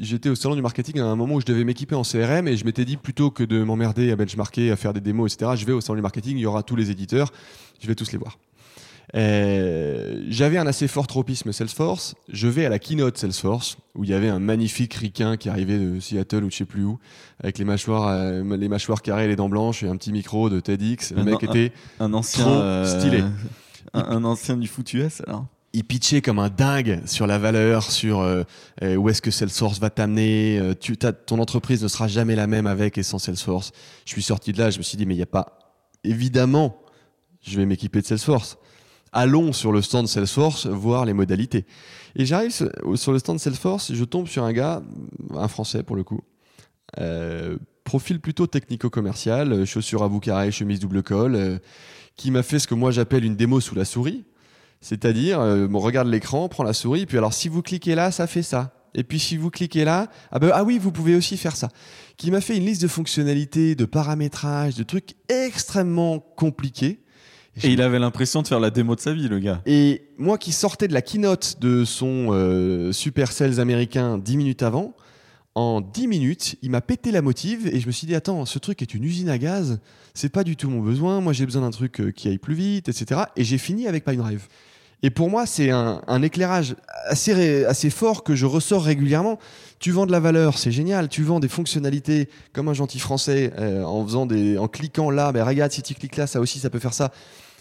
j'étais au salon du marketing à un moment où je devais m'équiper en CRM et je m'étais dit plutôt que de m'emmerder à benchmarker, à faire des démos, etc., je vais au salon du marketing, il y aura tous les éditeurs, je vais tous les voir. Euh, J'avais un assez fort tropisme Salesforce. Je vais à la keynote Salesforce où il y avait un magnifique ricain qui arrivait de Seattle ou de je sais plus où, avec les mâchoires, euh, les mâchoires carrées, les dents blanches et un petit micro de TEDx. Le Un- mec un- était Un ancien. Trop stylé. Un, un ancien du foot US, alors. il pitchait comme un dingue sur la valeur, sur euh, euh, où est-ce que Salesforce va t'amener. euh, tu, ton entreprise ne sera jamais la même avec et sans Salesforce. Je suis sorti de là, je me suis dit, mais il n'y a pas. Évidemment, je vais m'équiper de Salesforce. Allons sur le stand Salesforce voir les modalités. Et j'arrive sur le stand Salesforce, je tombe sur un gars, un Français pour le coup, euh, profil plutôt technico-commercial, euh, chaussures à bout carré, chemise double col, euh, qui m'a fait ce que moi j'appelle une démo sous la souris. C'est-à-dire, euh, on regarde l'écran, prend la souris, puis alors si vous cliquez là, ça fait ça. Et puis si vous cliquez là, ah, ben, ah oui, vous pouvez aussi faire ça. Qui m'a fait une liste de fonctionnalités, de paramétrage, de trucs extrêmement compliqués. Et il avait l'impression de faire la démo de sa vie, le gars. Et moi qui sortais de la keynote de son euh, super sales américain 10 minutes avant, en 10 minutes, il m'a pété la motive et je me suis dit attends, ce truc est une usine à gaz, c'est pas du tout mon besoin, moi j'ai besoin d'un truc euh, qui aille plus vite, etc. Et j'ai fini avec PineDrive. Et pour moi, c'est un, un éclairage assez, assez fort que je ressors régulièrement. Tu vends de la valeur, c'est génial. Tu vends des fonctionnalités comme un gentil français euh, en faisant des, en cliquant là, ben regarde si tu cliques là, ça aussi, ça peut faire ça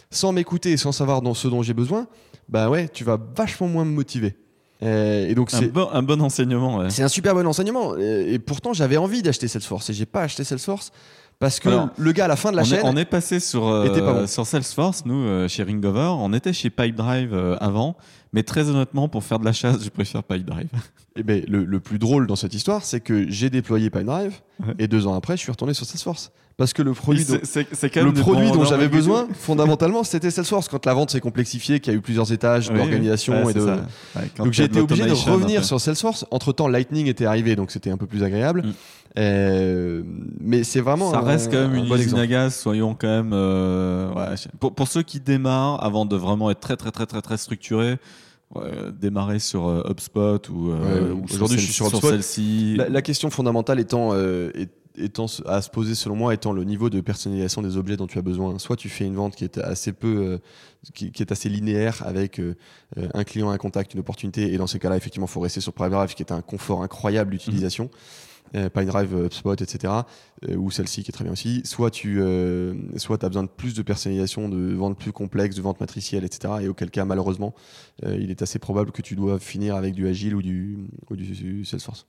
sans m'écouter et sans savoir dans ce dont j'ai besoin, bah ouais, tu vas vachement moins me motiver. Et donc Un c'est bon, un bon enseignement, ouais. c'est un super bon enseignement. Et, et pourtant j'avais envie d'acheter Salesforce et j'ai pas acheté Salesforce parce que Alors, le gars à la fin de la on, chaîne, est, on est passé sur, euh, bon. sur Salesforce, nous, euh, chez Ringover. On était chez Pipedrive euh, avant. Mais très honnêtement, pour faire de la chasse, je préfère Pipedrive. eh ben, le, le plus drôle dans cette histoire, c'est que j'ai déployé PineDrive Ouais. et deux ans après, je suis retourné sur Salesforce parce que le produit dont, le produit dont j'avais besoin, fondamentalement, c'était Salesforce. Quand la vente s'est complexifiée, qu'il y a eu plusieurs étages Oui, d'organisation. Ouais, et de. Ouais, Donc j'ai été obligé de revenir sur Salesforce. Entre temps, Lightning était arrivé, donc c'était un peu plus agréable. Mm. Euh, mais c'est vraiment. Ça un- reste quand même un une bon usine exemple. à gaz, soyons quand même. euh, ouais, pour, pour ceux qui démarrent, avant de vraiment être très très très très très structuré, ouais, démarrer sur euh, HubSpot ou, euh, Ouais, ou aujourd'hui, je suis sur celle-ci. La, la question fondamentale étant, euh, est- étant à se poser selon moi étant le niveau de personnalisation des objets dont tu as besoin. Soit tu fais une vente qui est assez peu, euh, qui, est assez linéaire avec euh, euh, un client, un contact, une opportunité. Et dans ces cas-là, effectivement, faut rester sur PineDrive qui est un confort incroyable d'utilisation. Euh, PineDrive, euh, HubSpot, etc. euh, ou celle-ci qui est très bien aussi. Soit tu euh, soit as besoin de plus de personnalisation, de ventes plus complexes, de ventes matricielles, etc. Et auquel cas, malheureusement, euh, il est assez probable que tu dois finir avec du Agile ou du, Salesforce.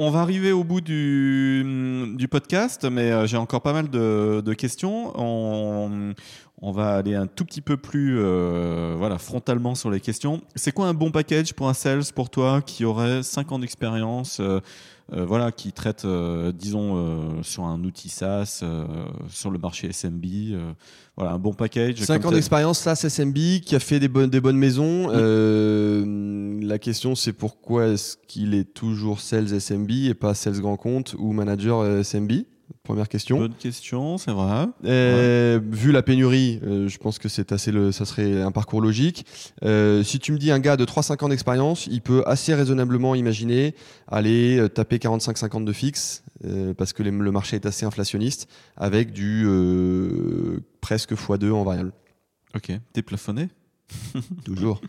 On va arriver au bout du, du podcast, mais euh, j'ai encore pas mal de, questions. On, va aller un tout petit peu plus euh, voilà, frontalement sur les questions. C'est quoi un bon package pour un sales pour toi qui aurait 5 ans d'expérience euh, euh, voilà, qui traite, euh, disons, euh, sur un outil SaaS, euh, sur le marché SMB euh, Voilà, un bon package. 5 comme ans d'expérience, c'est SMB, qui a fait des bonnes, des bonnes maisons. Euh, la question, c'est pourquoi est-ce qu'il est toujours sales SMB et pas sales grand compte ou manager euh, SMB Première question. Bonne question, c'est vrai. Euh, Vu la pénurie, euh, je pense que c'est assez le, ça serait un parcours logique. Euh, si tu me dis un gars de 3-5 ans d'expérience, il peut assez raisonnablement imaginer aller taper 45-50 de fixe, parce que les- le marché est assez inflationniste, avec du presque x2 en variable. Ok, t'es plafonné? Toujours.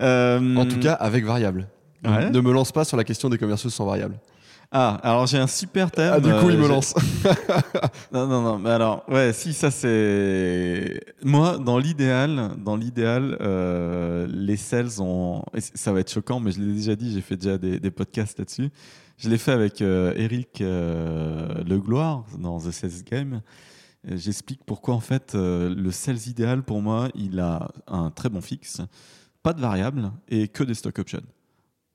En tout cas, avec variable. Ouais. Ne me lance pas sur la question des commerciaux sans variable. Ah, alors j'ai un super thème. Ah, du coup, euh, il me lance. Non, non, non. Mais alors, ouais, si ça c'est. Moi, dans l'idéal, dans l'idéal, euh, les sales ont. et Ça va être choquant, mais je l'ai déjà dit. J'ai fait déjà des, des podcasts là-dessus. Je l'ai fait avec euh, Eric euh, Legloire dans The Sales Game. J'explique pourquoi en fait le sales idéal pour moi, il a un très bon fixe, pas de variable et que des stock options.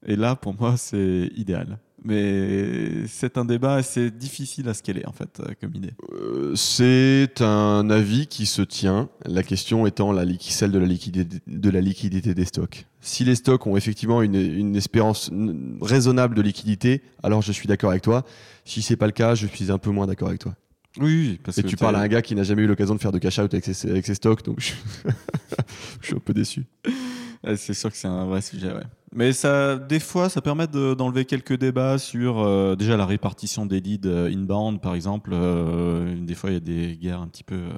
Et là pour moi c'est idéal. Mais c'est un débat assez difficile à scaler en fait euh, comme idée. Euh, c'est un avis qui se tient, la question étant la, celle de la, liquidité, de la liquidité des stocks. Si les stocks ont effectivement une, une espérance raisonnable de liquidité, alors je suis d'accord avec toi. Si c'est pas le cas, je suis un peu moins d'accord avec toi. Oui, parce Et que tu parles à un gars qui n'a jamais eu l'occasion de faire de cash out avec ses, avec ses stocks, donc je, je suis un peu déçu. Ouais, C'est sûr que c'est un vrai sujet, ouais. Mais ça, des fois, ça permet de- d'enlever quelques débats sur euh, déjà la répartition des leads euh, inbound, par exemple. Euh, des fois, il y a des guerres un petit peu euh,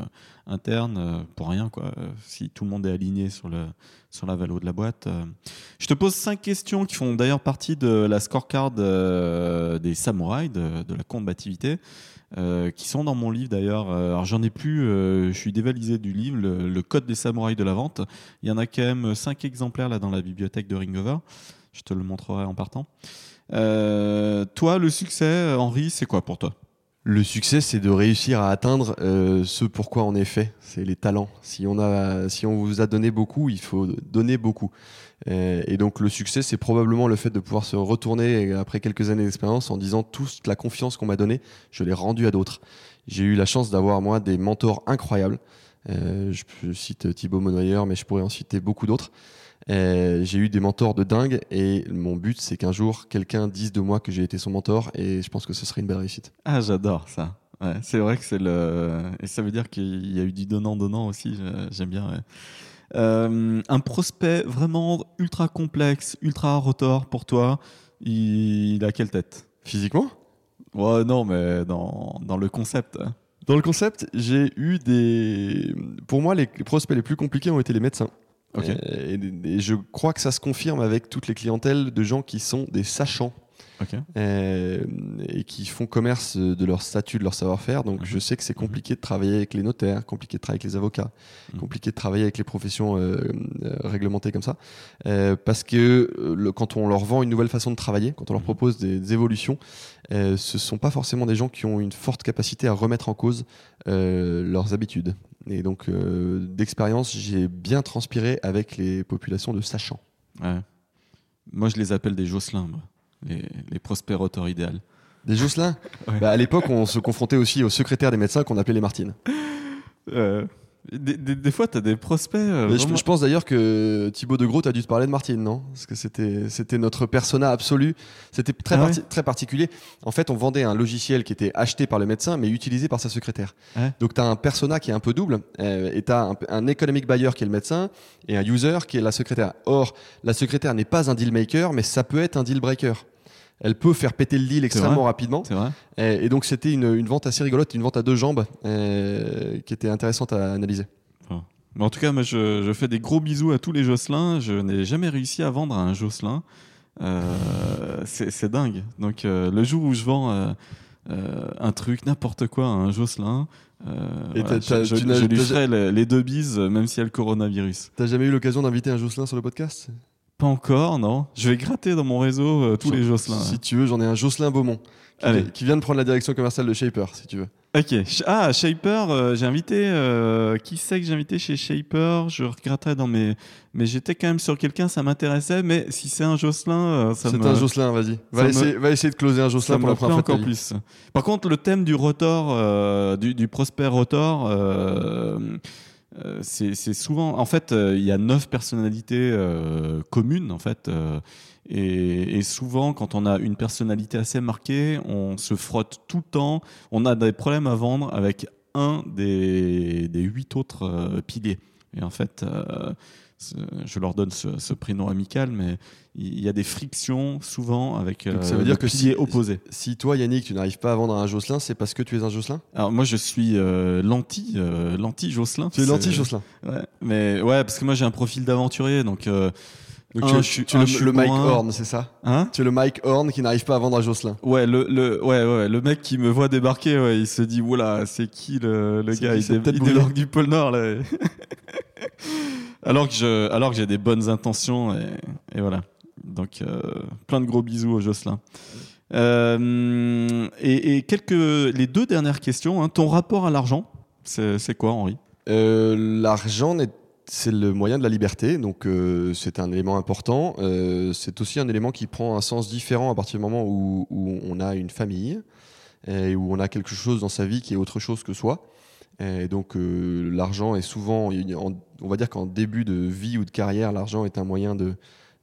internes euh, pour rien, quoi. Si tout le monde est aligné sur le sur la valo de la boîte. euh. Je te pose cinq questions qui font d'ailleurs partie de la scorecard des samouraïs de, de la combativité. Euh, qui sont dans mon livre d'ailleurs. Euh, Alors j'en ai plus, euh, je suis dévalisé du livre, le, code des samouraïs de la vente. Il y en a quand même 5 exemplaires là dans la bibliothèque de Ringover. Je te le montrerai en partant. Toi, le succès, Henri, c'est quoi pour toi? Le succès, c'est de réussir à atteindre euh, ce pourquoi on est fait. C'est les talents. Si on, a, si on vous a donné beaucoup, il faut donner beaucoup. Euh, et donc le succès, c'est probablement le fait de pouvoir se retourner après quelques années d'expérience en disant toute la confiance qu'on m'a donnée, je l'ai rendue à d'autres. J'ai eu la chance d'avoir moi des mentors incroyables. Euh, je, cite Thibaut Monnoyer, mais je pourrais en citer beaucoup d'autres. Euh, j'ai eu des mentors de dingue et mon but c'est qu'un jour quelqu'un dise de moi que j'ai été son mentor et je pense que ce serait une belle réussite. Ah, j'adore ça. C'est vrai que c'est le. Et ça veut dire qu'il y a eu du donnant-donnant aussi. je- J'aime bien. Euh, un prospect vraiment ultra complexe, ultra rotor pour toi, il a quelle tête? Physiquement? Ouais, non, mais dans, dans le concept. hein. Dans le concept, j'ai eu des. Pour moi, les prospects les plus compliqués ont été les médecins. Et je crois que ça se confirme avec toutes les clientèles de gens qui sont des sachants Euh, et qui font commerce de leur statut, de leur savoir-faire. Donc Mhm. je sais que c'est compliqué de travailler avec les notaires, compliqué de travailler avec les avocats, Mhm. compliqué de travailler avec les professions euh, euh, réglementées comme ça. Euh, parce que le- quand on leur vend une nouvelle façon de travailler, quand on leur Mhm. propose des, des évolutions, euh, ce sont pas forcément des gens qui ont une forte capacité à remettre en cause leurs habitudes. Et donc d'expérience, j'ai bien transpiré avec les populations de sachants. Ouais. Moi, je les appelle des moi. Les, les idéal. Des Jocelyn Ouais. Bah, À l'époque, on se confrontait aussi aux secrétaires des médecins qu'on appelait les Martines. Euh, des, des- des fois, tu as des prospects. euh, je, pense d'ailleurs que Thibaut de Groot a dû te parler de Martine, non? Parce que c'était c'était notre persona absolu. C'était très, Ah parti- très particulier. En fait, on vendait un logiciel qui était acheté par le médecin, mais utilisé par sa secrétaire. Ouais. Donc, tu as un persona qui est un peu double, euh, et tu as un, un economic buyer qui est le médecin, et un user qui est la secrétaire. Or, la secrétaire n'est pas un deal maker, mais ça peut être un deal breaker. Elle peut faire péter le deal extrêmement rapidement. Vrai Et, et donc, c'était une, une vente assez rigolote, une vente à deux jambes, euh, qui était intéressante à analyser. Mais en tout cas, moi, je, je fais des gros bisous à tous les Jocelyn. Je n'ai jamais réussi à vendre à un Jocelyn. Euh, c'est dingue. Donc, euh, le jour où je vends euh, un truc, n'importe quoi, à un Jocelyn, euh, Et voilà, je, lui ferai les, les deux bises, même s'il y a le coronavirus. T'as jamais eu l'occasion d'inviter un Jocelyn sur le podcast? Pas encore, non. Je vais gratter dans mon réseau euh, tous les Jocelyn. Si tu veux, j'en ai un Jocelyn Beaumont qui, Allez. qui vient de prendre la direction commerciale de Shaper, si tu veux. Ok. Ah, Shaper, euh, j'ai invité. euh, qui c'est que j'ai invité chez Shaper? Je regretterai dans mes. Mais j'étais quand même sur quelqu'un, ça m'intéressait. Mais si c'est un Jocelyn, euh, ça C'est me. un Jocelyn, vas-y. Va, me- essayer, va essayer de closer un ça Jocelyn pour me la plaît première fois. de encore vie. plus. Par contre, le thème du rotor, euh, du, du prospect rotor, euh, euh, c'est souvent. En fait, euh, il y a neuf personnalités euh, communes, en fait. et, souvent, quand on a une personnalité assez marquée, on se frotte tout le temps. On a des problèmes à vendre avec un des, des huit autres piliers. Et en fait, je leur donne ce, ce prénom amical, mais il y a des frictions souvent avec Donc, ça euh, veut dire que si- opposé. Si toi, Yannick, tu n'arrives pas à vendre un Jocelyn, c'est parce que tu es un Jocelyn? Alors moi je suis euh, l'anti euh, l'anti Jocelyn. Tu es C'est- l'anti-Jocelyn. Ouais, mais ouais parce que moi j'ai un profil d'aventurier donc Donc Un, tu es, je suis- tu es un, le, Mike. Horn, c'est ça? Hein? Tu es le Mike Horn qui n'arrive pas à vendre un Jocelyn. Ouais le, le ouais ouais le mec qui me voit débarquer ouais, il se dit oula c'est qui le, le gars? qui il, dé- il débarque du pôle Nord là. alors que je alors que j'ai des bonnes intentions et, voilà donc euh, plein de gros bisous au Jocelyn. Euh, et, quelques, les deux dernières questions. hein. Ton rapport à l'argent, c'est quoi, Henri? Euh, L'argent, c'est le moyen de la liberté, donc c'est un élément important. C'est aussi un élément qui prend un sens différent à partir du moment où, où on a une famille et où on a quelque chose dans sa vie qui est autre chose que soi. Et donc euh, l'argent est souvent, en- on va dire qu'en début de vie ou de carrière, l'argent est un moyen de,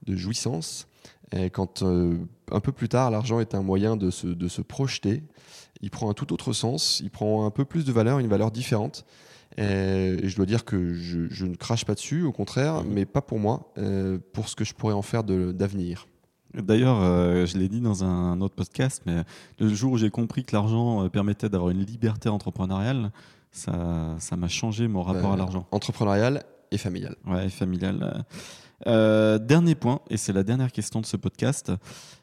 de jouissance. Et quand euh, un peu plus tard, l'argent est un moyen de se, de se projeter, il prend un tout autre sens, il prend un peu plus de valeur, une valeur différente. Et, je dois dire que je, je ne crache pas dessus, au contraire, mais pas pour moi, euh, pour ce que je pourrais en faire d'avenir. D'ailleurs, euh, je l'ai dit dans un autre podcast, mais le jour où j'ai compris que l'argent permettait d'avoir une liberté entrepreneuriale, ça ça m'a changé mon rapport Euh, à l'argent. Entrepreneurial et familial. Ouais, familial. Euh, dernier point, et c'est la dernière question de ce podcast.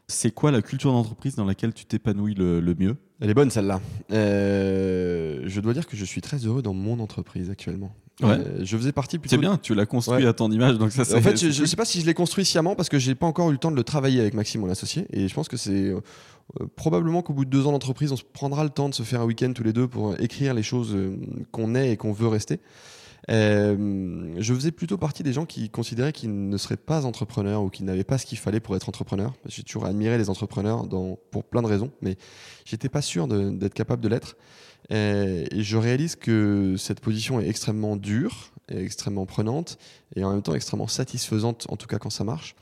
C'est quoi la culture d'entreprise dans laquelle tu t'épanouis le, le mieux? Elle est bonne celle-là. Euh, je dois dire que je suis très heureux dans mon entreprise actuellement. Ouais. Euh, je faisais partie plutôt. C'est bien, tu l'as construit Ouais. à ton image, donc ça. En fait, je ne sais pas si je l'ai construit sciemment parce que j'ai pas encore eu le temps de le travailler avec Maxime, mon associé. Et je pense que c'est euh, probablement qu'au bout de deux ans d'entreprise, on se prendra le temps de se faire un week-end tous les deux pour écrire les choses euh, qu'on est et qu'on veut rester. Euh, je faisais plutôt partie des gens qui considéraient qu'ils ne seraient pas entrepreneurs ou qu'ils n'avaient pas ce qu'il fallait pour être entrepreneur. J'ai toujours admiré les entrepreneurs pour plein de raisons, mais j'étais pas sûr d'être capable de l'être. Et je réalise que cette position est extrêmement dure, et extrêmement prenante, et en même temps extrêmement satisfaisante, en tout cas quand ça marche.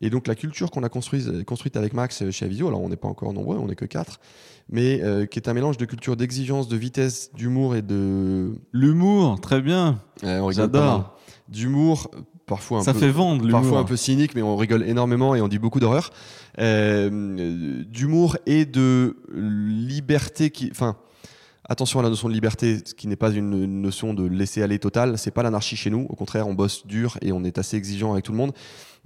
Et donc la culture qu'on a construite, construite avec Max chez Avisio, alors on n'est pas encore nombreux, on n'est que quatre, mais euh, qui est un mélange de culture d'exigence, de vitesse, d'humour et de... L'humour, très bien. Euh, on J'adore. D'humour, parfois un Ça peu... fait vendre l'humour. Parfois un peu cynique, mais on rigole énormément et on dit beaucoup d'horreur. Euh, D'humour et de liberté qui. Enfin, attention à la notion de liberté, ce qui n'est pas une, une notion de laisser aller total. C'est pas l'anarchie chez nous. Au contraire, on bosse dur et on est assez exigeant avec tout le monde.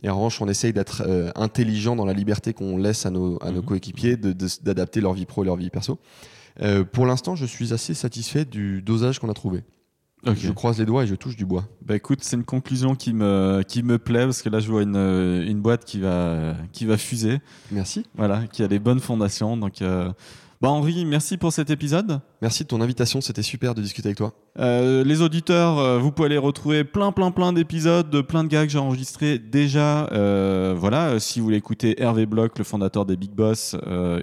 Et en revanche, on essaye d'être euh, intelligent dans la liberté qu'on laisse à nos, à nos Mhm. coéquipiers, d'adapter leur vie pro et leur vie perso. Euh, pour l'instant, je suis assez satisfait du dosage qu'on a trouvé. Je croise les doigts et je touche du bois. Bah écoute, c'est une conclusion qui me, qui me plaît parce que là je vois une, une boîte qui va, qui va fuser, Merci. voilà, qui a les bonnes fondations. Donc, euh, bah Henri, merci pour cet épisode. Merci de ton invitation. C'était super de discuter avec toi. Euh, les auditeurs, euh, vous pouvez aller retrouver plein, plein, plein d'épisodes, de plein de gars que j'ai enregistrés déjà. Euh, voilà, si vous voulez écouter Hervé Bloch, le fondateur des Big Boss,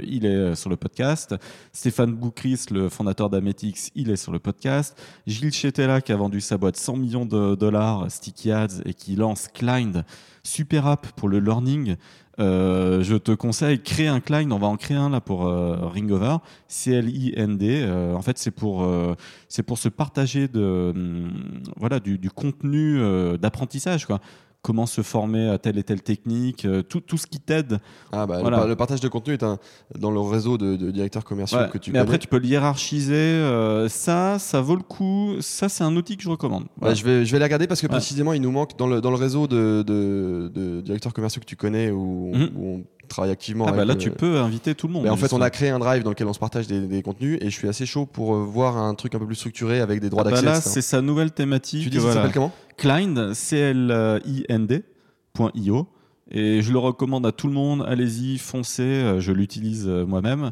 il est sur le podcast. Stéphane Boukris, le fondateur d'Ametix, il est sur le podcast. Gilles Chetela, qui a vendu sa boîte 100 millions de dollars, Sticky Ads, et qui lance Clind, super app pour le learning. Euh, je te conseille, crée un Clind. On va en créer un là pour euh, Ringover. C-L-I-N-D. Euh, en fait, c'est pour, euh, c'est pour se partager de, hum, voilà, du, du contenu euh, d'apprentissage. Quoi. Comment se former à telle et telle technique, euh, tout, tout ce qui t'aide. Ah bah, le Voilà. par- le, partage de contenu est un, dans le réseau de, de directeurs commerciaux Ouais, que tu Mais connais. après, tu peux le hiérarchiser. euh, ça, ça vaut le coup. Ça, c'est un outil que je recommande. Bah, je, vais, je vais les regarder parce que Ouais. précisément, il nous manque dans le, dans le réseau de, de, de directeurs commerciaux que tu connais où, Mhm. où on travaille activement. Ah bah avec, là, euh, tu peux inviter tout le monde. en fait, on a créé un drive dans lequel on se partage des, des contenus et je suis assez chaud pour euh, voir un truc un peu plus structuré avec des droits Ah bah d'accès. là, c'est sa nouvelle thématique. Tu dis, ça voilà. s'appelle comment Clind, C-L-I-N-D, point .io. Et je le recommande à tout le monde. Allez-y, foncez. euh, Je l'utilise euh, moi-même.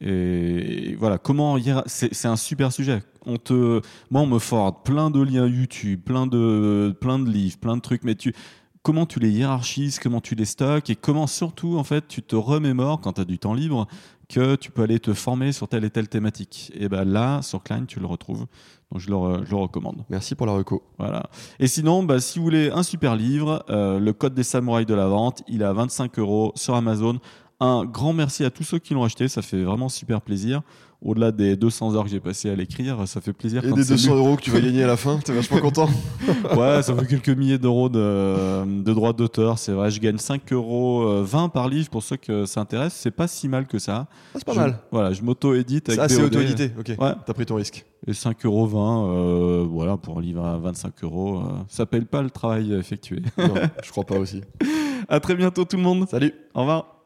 Et voilà, comment c'est un super sujet. On te, moi, on me forward plein de liens YouTube, plein de, plein de livres, plein de trucs. Mais tu, comment tu les hiérarchises, comment tu les stockes et comment surtout, en fait, tu te remémores quand tu as du temps libre que tu peux aller te former sur telle et telle thématique. Et ben là, sur Klein, tu le retrouves. Donc je le, re- je le recommande. Merci pour la reco. Voilà. Et sinon, bah, si vous voulez un super livre, euh, Le Code des samouraïs de la vente, il est à 25 euros sur Amazon. Un grand merci à tous ceux qui l'ont acheté, ça fait vraiment super plaisir. Au-delà des 200 heures que j'ai passées à l'écrire, ça fait plaisir. Et quand des c'est 200 lu. euros que tu vas gagner à la fin, t'es vachement content. Ouais, ça fait quelques milliers d'euros de, de droits d'auteur. C'est vrai, je gagne 5 euros euh, 20 par livre pour ceux que ça intéresse. C'est pas si mal que ça. Ah, c'est pas Je- mal. Voilà, je m'auto-édite Ah, c'est auto-édité, ok. Ouais. T'as pris ton risque. Et 5,20 euros, euh, voilà, pour un livre à 25 euros, euh, ça paye pas le travail effectué. Non, je crois pas aussi. à très bientôt tout le monde. Salut Au revoir.